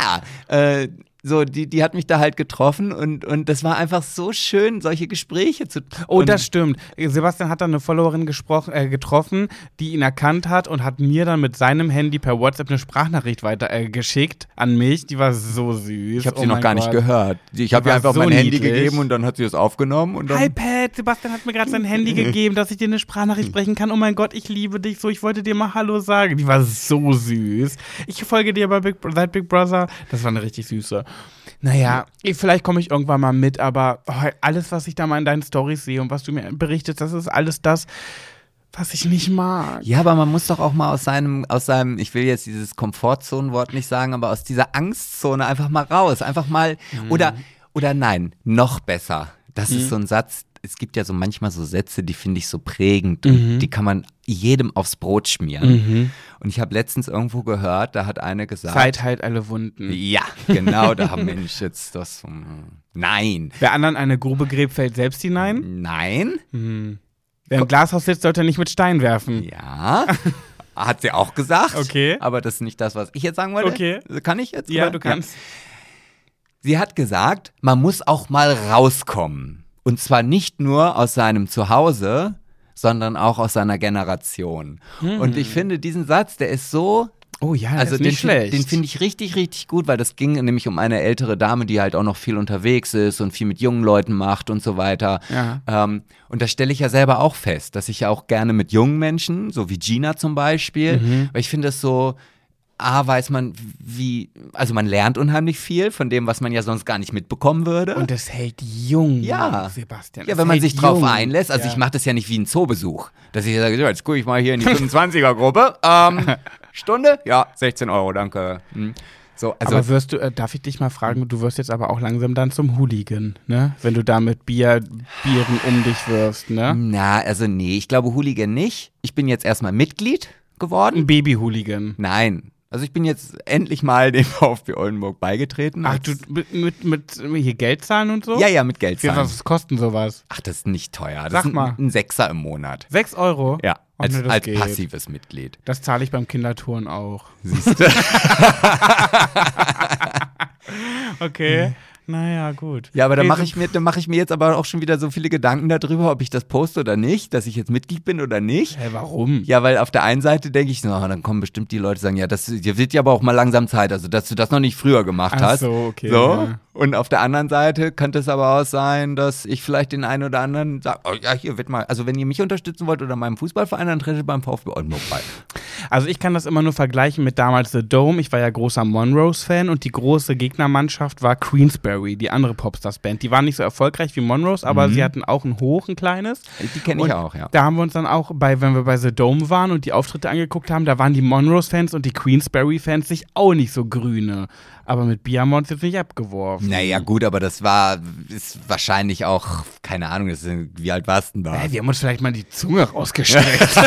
äh, so, die, die hat mich da halt getroffen und, und das war einfach so schön, solche Gespräche zu Oh, das stimmt. Sebastian hat dann eine Followerin gesprochen, äh, getroffen, die ihn erkannt hat und hat mir dann mit seinem Handy per WhatsApp eine Sprachnachricht weiter äh, geschickt an mich. Die war so süß. Ich habe Oh sie noch gar nicht Gott. gehört. Ich habe ihr einfach so mein Handy niedlich. gegeben und dann hat sie es aufgenommen und dann. Hi Pat, Sebastian hat mir gerade sein Handy gegeben, dass ich dir eine Sprachnachricht [LAUGHS] sprechen kann. Oh mein Gott, ich liebe dich so. Ich wollte dir mal Hallo sagen. Die war so süß. Ich folge dir bei Big, seit Big Brother. Das war eine richtig süße. Naja, ich- vielleicht komme ich irgendwann mal mit, aber oh, alles, was ich da mal in deinen Stories sehe und was du mir berichtest, das ist alles das, was ich nicht mag. Ja, aber man muss doch auch mal aus seinem, aus seinem, ich will jetzt dieses Komfortzonenwort nicht sagen, aber aus dieser Angstzone einfach mal raus. Einfach mal, Mhm. oder, oder nein, noch besser. Das ist so ein Satz, es gibt ja so manchmal so Sätze, die finde ich so prägend Mhm. und die kann man jedem aufs Brot schmieren. Und ich habe letztens irgendwo gehört, da hat eine gesagt. Zeit heilt alle Wunden. Ja, genau, da haben [LAUGHS] Mensch jetzt das. Nein. Wer anderen eine Grube gräbt, fällt selbst hinein. Nein? Wer im Glashaus sitzt, sollte nicht mit Stein werfen. Ja. [LAUGHS] Hat sie auch gesagt. Okay. Aber das ist nicht das, was ich jetzt sagen wollte. Okay. Kann ich jetzt? Ja, du kannst. Sie hat gesagt, man muss auch mal rauskommen. Und zwar nicht nur aus seinem Zuhause, sondern auch aus seiner Generation. Und ich finde diesen Satz, der ist so Oh ja, also ist den, den finde ich richtig, richtig gut, weil das ging nämlich um eine ältere Dame, die halt auch noch viel unterwegs ist und viel mit jungen Leuten macht und so weiter. Ja. Ähm, und das stelle ich ja selber auch fest, dass ich ja auch gerne mit jungen Menschen, so wie Gina zum Beispiel, Mhm. weil ich finde es so, A, weiß man, wie, also man lernt unheimlich viel von dem, was man ja sonst gar nicht mitbekommen würde. Und es hält jung, Ja. Sebastian. Ja, wenn man sich drauf jung. einlässt. Also ja. ich mache das ja nicht wie ein Zoobesuch. Dass ich sage, so, jetzt gucke ich mal hier in die [LAUGHS] 25er-Gruppe. Ähm, [LAUGHS] Stunde? Ja, 16 Euro, danke. Hm. So, also aber wirst du, äh, darf ich dich mal fragen, du wirst jetzt aber auch langsam dann zum Hooligan, ne? Wenn du da mit Bier, Bieren um dich wirfst, ne? na, also nee, ich glaube Hooligan nicht. Ich bin jetzt erstmal Mitglied geworden. Ein Baby-Hooligan. Nein. Also ich bin jetzt endlich mal dem [LAUGHS] VfB Oldenburg beigetreten. Ach, du mit, mit, mit hier Geld zahlen und so? Ja, ja, mit Geld Wie, zahlen. was kostet denn sowas? Ach, das ist nicht teuer. Das Sag ist ein, mal. ein Sechser im Monat. Sechs Euro? Ja, Ach, als, das als passives Mitglied. Das zahle ich beim Kindertouren auch. Siehst du? [LAUGHS] Okay. [LAUGHS] Naja, gut. Ja, aber da mache ich, mir- da mach ich mir jetzt aber auch schon wieder so viele Gedanken darüber, ob ich das poste oder nicht, dass ich jetzt Mitglied bin oder nicht. Hä, warum? Ja, weil auf der einen Seite denke ich, so, dann kommen bestimmt die Leute sagen, ja, das dir wird ja aber auch mal langsam Zeit, also dass du das noch nicht früher gemacht Ach hast. so, okay, So. ja. Und auf der anderen Seite könnte es aber auch sein, dass ich vielleicht den einen oder anderen sage, oh ja, hier wird mal, also wenn ihr mich unterstützen wollt oder meinem Fußballverein, dann tretet beim VfB Oldenburg bei. Also ich kann das immer nur vergleichen mit damals The Dome. Ich war ja großer Monrose-Fan und die große Gegnermannschaft war Queensberry, die andere Popstars-Band. Die waren nicht so erfolgreich wie Monrose, aber sie hatten auch ein Hoch, ein kleines. Die kenne ich Und auch, ja. Da haben wir uns dann auch bei, wenn wir bei The Dome waren und die Auftritte angeguckt haben, da waren die Monrose-Fans und die Queensberry-Fans sich auch nicht so grüne. Aber mit Bier haben wir uns jetzt nicht abgeworfen. Naja, gut, aber das war, ist wahrscheinlich auch, keine Ahnung, das ist, wie alt warst du denn da? Hä, wir haben uns vielleicht mal die Zunge rausgestreckt. [LAUGHS]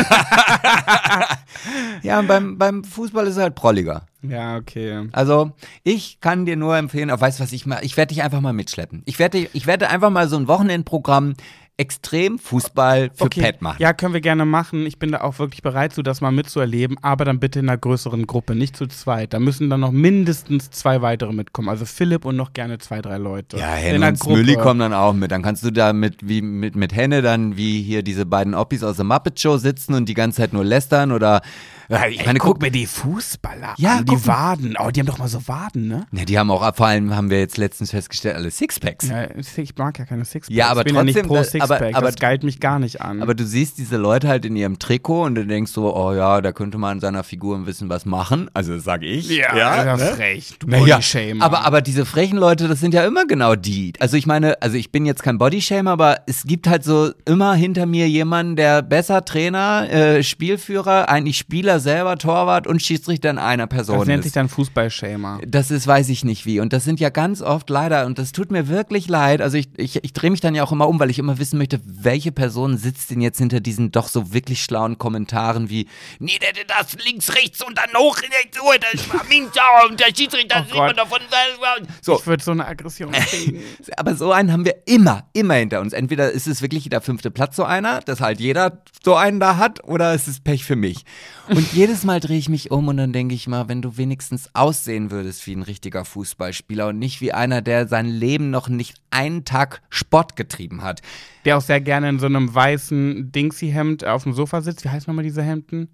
Ja, und beim, beim Fußball ist es halt prolliger. ja, okay. Also, ich kann dir nur empfehlen, auch weißt du, was ich mal, ich werde dich einfach mal mitschleppen. Ich werde, ich werde einfach mal so ein Wochenendprogramm extrem Fußball für Pat machen. Ja, können wir gerne machen. Ich bin da auch wirklich bereit zu, das mal mitzuerleben, aber dann bitte in einer größeren Gruppe, nicht zu zweit. Da müssen dann noch mindestens zwei weitere mitkommen. Also Philipp und noch gerne zwei, drei Leute. Ja, Henne und Smülli kommen dann auch mit. Dann kannst du da mit, wie mit, mit Henne dann wie hier diese beiden Oppis aus der Muppet Show sitzen und die ganze Zeit nur lästern oder, ja, ich Ey, meine, guck guck, mir die Fußballer Ja, an, die. Waden. Oh, die haben doch mal so Waden, ne? ne, die haben auch, vor allem haben wir jetzt letztens festgestellt, alle Sixpacks. Ja, ich mag ja keine Sixpacks. Ja, aber ich bin ja nicht trotzdem, pro Sixpack. aber- aber- das geilt mich gar nicht an. Aber du siehst diese Leute halt in ihrem Trikot und du denkst so, oh ja, da könnte man an seiner Figur ein bisschen was machen. Also das sage ich. ja, ja, frech. Du Bodyshamer. aber, aber diese frechen Leute, das sind ja immer genau die. Also ich meine, also ich bin jetzt kein Bodyshamer, aber es gibt halt so immer hinter mir jemanden, der besser Trainer, äh, Spielführer, eigentlich Spieler selber, Torwart und Schiedsrichter in einer Person das nennt sich ist. dann Fußballshamer. Das ist, weiß ich nicht wie. Und das sind ja ganz oft leider, und das tut mir wirklich leid. Also ich, ich, ich drehe mich dann ja auch immer um, weil ich immer wissen möchte, welche Person sitzt denn jetzt hinter diesen doch so wirklich schlauen Kommentaren wie, nee, der, der, das links, rechts und dann hoch, so, das war Minchauer und der Schiedsrichter sieht man Gott. davon. So, Ich würde so eine Aggression [LAUGHS] kriegen. aber so einen haben wir immer, immer hinter uns. Entweder ist es wirklich der fünfte Platz so einer, dass halt jeder so einen da hat, oder es ist Pech für mich. Und jedes Mal drehe ich mich um und dann denke ich mal, wenn du wenigstens aussehen würdest wie ein richtiger Fußballspieler und nicht wie einer, der sein Leben noch nicht einen Tag Sport getrieben hat. Der auch sehr gerne in so einem weißen Dingsy-Hemd auf dem Sofa sitzt. Wie heißen nochmal diese Hemden?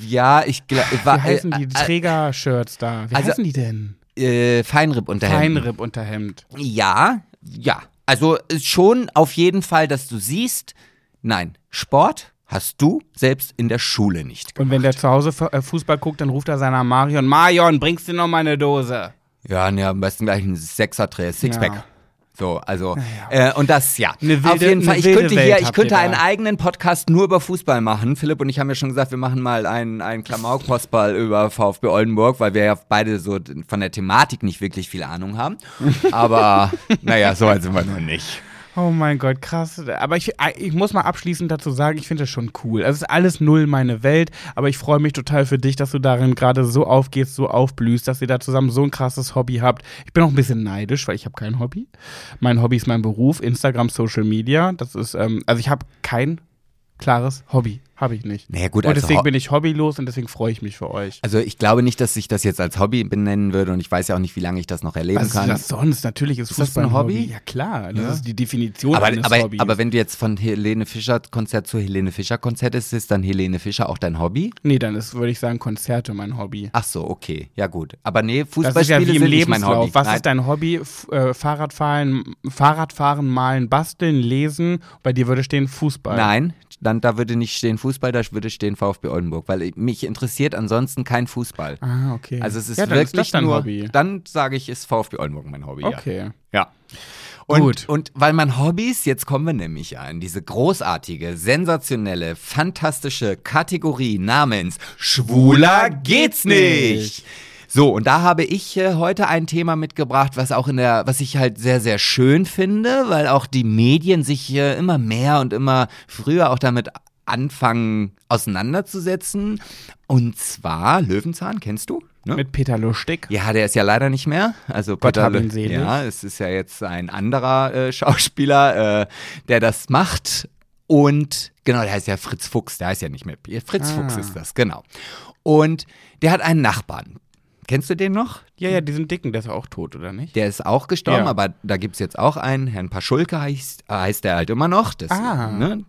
Ja, ich glaube, Wie heißen die äh, Träger-Shirts da? Wie also- heißen die denn? äh, Feinripp unterhemden. Feinripp-Unterhemd. Ja, ja. Also äh, schon auf jeden Fall, dass du siehst, nein, Sport hast du selbst in der Schule nicht Und wenn der zu Hause äh, Fußball guckt, dann ruft er seiner Marion, Marion, bringst du noch mal eine Dose? Ja, ne, am besten gleich ein Sechser-Dreh, Sixpack. Ja. So, also, äh, und das, ja. Eine wilde- Auf jeden Fall, ich könnte Welt hier, ich könnte einen da. eigenen Podcast nur über Fußball machen. Philipp und ich haben ja schon gesagt, wir machen mal einen, einen Klamauk-Postball über VfB Oldenburg, weil wir ja beide so von der Thematik nicht wirklich viel Ahnung haben. Aber, [LAUGHS] naja, so weit sind wir noch nicht. Oh mein Gott, krass. Aber ich, ich muss mal abschließend dazu sagen, ich finde das schon cool. Es ist alles null meine Welt, aber ich freue mich total für dich, dass du darin gerade so aufgehst, so aufblühst, dass ihr da zusammen so ein krasses Hobby habt. Ich bin auch ein bisschen neidisch, weil ich habe kein Hobby. Mein Hobby ist mein Beruf, Instagram, Social Media. Das ist, ähm, also ich habe kein klares Hobby. Habe ich nicht. Naja, gut, und also deswegen Ho- bin ich hobbylos und deswegen freue ich mich für euch. Also ich glaube nicht, dass ich das jetzt als Hobby benennen würde und ich weiß ja auch nicht, wie lange ich das noch erleben Was ist kann. das sonst? Natürlich ist, Ist das Fußball ein Hobby? Ja klar, das Ja. ist die Definition aber, eines aber, Hobbys. aber wenn du jetzt von Helene Fischer Konzert zu Helene Fischer Konzert ist, ist dann Helene Fischer auch dein Hobby? nee, dann ist, würde ich sagen, Konzerte mein Hobby. Ach so, okay, ja gut. Aber nee, Das ist Fußballspiele ja wie im Lebenslauf. Hobby. Was Nein. ist dein Hobby? F äh, Fahrradfahren, Fahrradfahren, malen, basteln, lesen. Bei dir würde stehen Fußball. Nein, dann da würde nicht stehen Fußball, da würde stehen VfB Oldenburg, weil mich interessiert ansonsten kein Fußball. Ah, okay. Also es ist ja, wirklich ist nur, Hobby. dann sage ich, ist VfB Oldenburg mein Hobby. Okay. Ja. ja. Und, Gut. und weil man Hobbys, jetzt kommen wir nämlich ja in diese großartige, sensationelle, fantastische Kategorie namens Schwuler geht's nicht. So, und da habe ich äh, heute ein Thema mitgebracht, was auch in der, was ich halt sehr, sehr schön finde, weil auch die Medien sich äh, immer mehr und immer früher auch damit anfangen auseinanderzusetzen. Und zwar Löwenzahn, kennst du? Ne? Mit Peter Lustig. Ja, der ist ja leider nicht mehr. Also Gott Peter hab ihn selig. Ja, es ist ja jetzt ein anderer äh, Schauspieler, äh, der das macht. Und genau, der heißt ja Fritz Fuchs, der heißt ja nicht mehr Fritz Ah. Fuchs ist das, genau. Und der hat einen Nachbarn. Kennst du den noch? Ja, ja, diesen Dicken, der ist auch tot, oder nicht? Der ist auch gestorben, Ja. aber da gibt es jetzt auch einen, Herrn Paschulke heißt, äh, heißt der halt immer noch. Das, Ah, ne?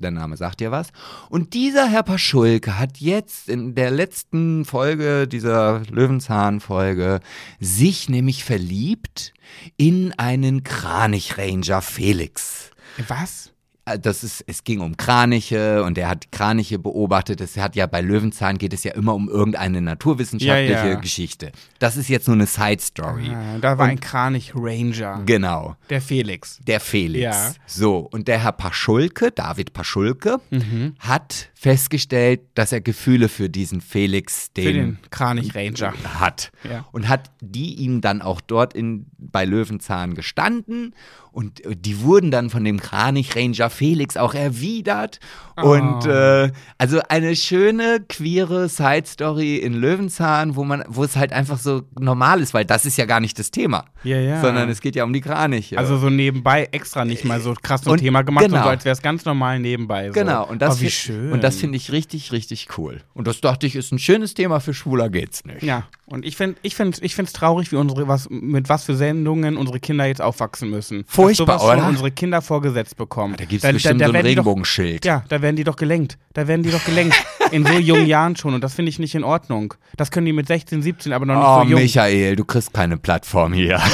Der Name sagt dir was. Und dieser Herr Paschulke hat jetzt in der letzten Folge dieser Löwenzahn-Folge sich nämlich verliebt in einen Kranichranger Felix. Was? Äh, Das ist, es ging um Kraniche und er hat Kraniche beobachtet. Es hat ja bei Löwenzahn geht es ja immer um irgendeine naturwissenschaftliche Ja, ja. Geschichte. Das ist jetzt nur eine Side Story. Ah, da war ein Kranich-Ranger. Genau. Der Felix. Der Felix. Ja. So, und der Herr Paschulke, David Paschulke, Mhm. hat festgestellt, dass er Gefühle für diesen Felix, den, Für den Kranich-Ranger. hat. Ja. Und hat die ihm dann auch dort in, bei Löwenzahn gestanden. Und äh, die wurden dann von dem Kranich-Ranger Felix auch erwidert. Und Oh. äh, also eine schöne, queere Side-Story in Löwenzahn, wo man, wo es halt einfach so normal ist, weil das ist ja gar nicht das Thema. Ja, ja. Sondern es geht ja um die Kraniche. Also so nebenbei extra nicht mal so krass zum Und Thema gemacht, genau. sondern so als wäre es ganz normal nebenbei. So. Genau, und das, oh, wie schön. und das finde ich richtig, richtig cool. Und das dachte ich, ist ein schönes Thema für Schwuler geht's nicht. Ja, und ich finde ich find, ich find's traurig, wie unsere, was, mit was für Sendungen unsere Kinder jetzt aufwachsen müssen. Furchtbar, Dass sowas oder? unsere Kinder vorgesetzt bekommen. Da gibt's bestimmt so ein die doch- Regenbogenschild. Ja, da werden die doch gelenkt. Da werden die doch gelenkt. [LAUGHS] in so jungen Jahren schon. Und das finde ich nicht in Ordnung. Das können die mit 16, 17, aber noch nicht Oh, so jung. Michael, du kriegst keine Plattform hier. [LAUGHS]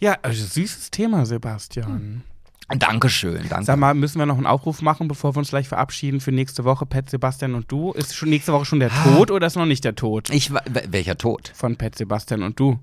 Ja, also süßes Thema, Sebastian. Dankeschön, danke. Sag mal, müssen wir noch einen Aufruf machen, bevor wir uns gleich verabschieden für nächste Woche, Pet Sebastian und du? Ist schon nächste Woche schon der Tod oder ist noch nicht der Tod ich, welcher Tod? von Pet Sebastian und du?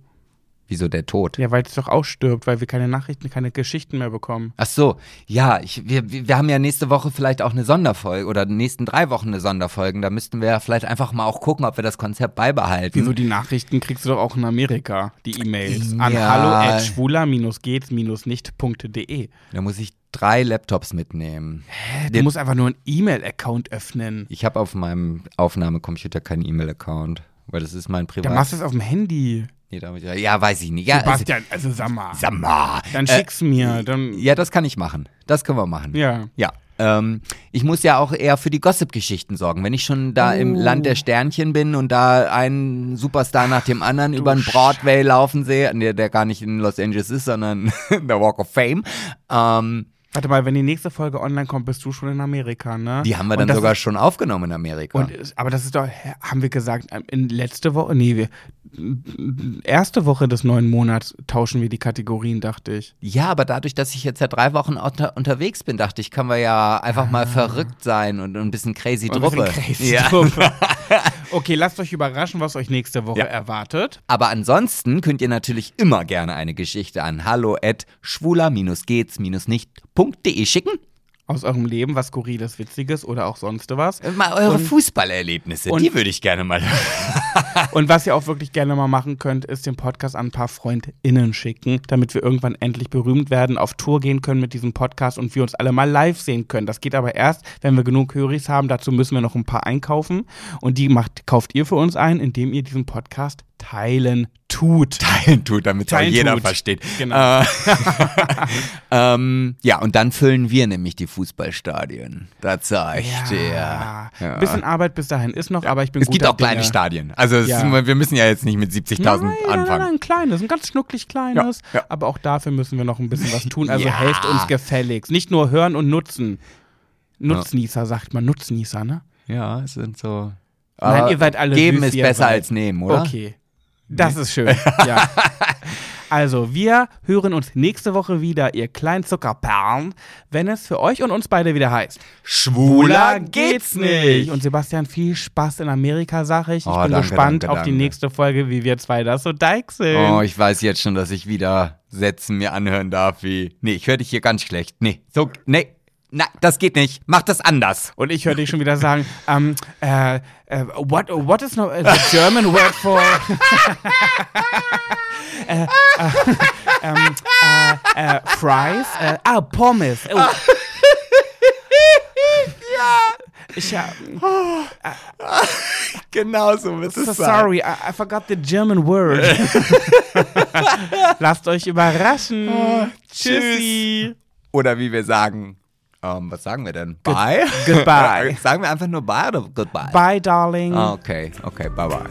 Wieso der Tod? Ja, weil es doch ausstirbt, weil wir keine Nachrichten, keine Geschichten mehr bekommen. Ach so, ja, ich, wir, wir haben ja nächste Woche vielleicht auch eine Sonderfolge oder nächsten drei Wochen eine Sonderfolgen. Da müssten wir ja vielleicht einfach mal auch gucken, ob wir das Konzept beibehalten. Wieso die Nachrichten kriegst du doch auch in Amerika, die E-Mails. An Ja. hallo at schwuler-geht's-nicht.de. Da muss ich drei Laptops mitnehmen. Du musst einfach nur einen E-Mail-Account öffnen. Ich habe auf meinem Aufnahmecomputer keinen E-Mail-Account, weil das ist mein Privat. Dann machst du es auf dem Handy. Nee, damit- ja, weiß ich nicht. Ja, also, Sebastian, also sag mal. sag mal. Dann Äh, schick's mir. Dann, Ja, das kann ich machen. Das können wir machen. ja. Ja. Ähm, ich muss ja auch eher für die Gossip-Geschichten sorgen. Wenn ich schon da im Oh. Land der Sternchen bin und da einen Superstar nach dem anderen über den Broadway laufen sehe, der, der gar nicht in Los Angeles ist, sondern [LAUGHS] der Walk of Fame, ähm, Warte mal, wenn die nächste Folge online kommt, bist du schon in Amerika, ne? die haben wir Und dann sogar Ist, schon aufgenommen in Amerika. und, ist- aber das ist doch, haben wir gesagt, ähm, in letzte Woche, nee, wir, erste Woche des neuen Monats tauschen wir die Kategorien, dachte ich. ja, aber dadurch, dass ich jetzt ja drei Wochen unter, unterwegs bin, dachte ich, kann wir ja einfach mal verrückt sein und, und ein bisschen crazy Ah. Ein bisschen Druppe. crazy ja. [LAUGHS] Okay, lasst euch überraschen, was euch nächste Woche Ja. erwartet. Aber ansonsten könnt ihr natürlich immer gerne eine Geschichte an hallo at schwuler-geht's-nicht.de schicken. Aus eurem Leben, was Skurriles, Witziges oder auch sonst was. Mal eure Und- Fußballerlebnisse, und- die würde ich gerne mal. [LAUGHS] Und was ihr auch wirklich gerne mal machen könnt, ist den Podcast an ein paar FreundInnen schicken, damit wir irgendwann endlich berühmt werden, auf Tour gehen können mit diesem Podcast und wir uns alle mal live sehen können. Das geht aber erst, wenn wir genug Höris haben. Dazu müssen wir noch ein paar einkaufen. Und die macht, kauft ihr für uns ein, indem ihr diesen Podcast teilen tut. [LAUGHS] Teilen tut, damit es auch jeder tut. versteht. Genau. Äh, [LAUGHS] ähm, ja, und dann füllen wir nämlich die Fußballstadien. Das sag ich dir. Ja. Ja. Ein bisschen Arbeit bis dahin ist noch, aber ich bin Es gibt auch kleine Dinge. Stadien. Also Ja. ist, wir müssen ja jetzt nicht mit 70.000 Nein, nein, nein, anfangen. nein, ein kleines, ein ganz schnucklig kleines. Ja, ja. Aber auch dafür müssen wir noch ein bisschen was tun. Also Ja. helft uns gefälligst. Nicht nur hören und nutzen. Nutznießer sagt man, Nutznießer, ne? Ja, es sind so. Nein, ihr seid alle Geben süß, ist besser seid. als nehmen, oder? Okay. Das ist schön. [LAUGHS] ja. Also, wir hören uns nächste Woche wieder, ihr kleinen Zuckerperlen, wenn es für euch und uns beide wieder heißt. Schwuler Und Sebastian, viel Spaß in Amerika, sag ich. Ich Oh, bin danke, gespannt danke, auf die danke. nächste Folge, wie wir zwei das so deichseln. Oh, ich weiß jetzt schon, dass ich wieder Sätzen mir anhören darf wie. Nee, ich höre dich hier ganz schlecht. Nee, so, nee. Na, das geht nicht. Mach das anders. Und ich höre dich schon wieder sagen, ähm, äh, äh, what, what is no, the German word for [LAUGHS] äh, äh, [LAUGHS] ähm, äh, äh, fries? Ah, Pommes. Oh. [LAUGHS] Ich, ja, Genau so wird so sorry, I, I forgot the German word. Lasst euch überraschen. Oh, Tschüssi. Oder wie wir sagen, Ähm, was sagen wir denn? Bye? goodbye. [LAUGHS] sagen wir einfach nur bye oder goodbye? Bye, darling. Okay, okay, bye bye.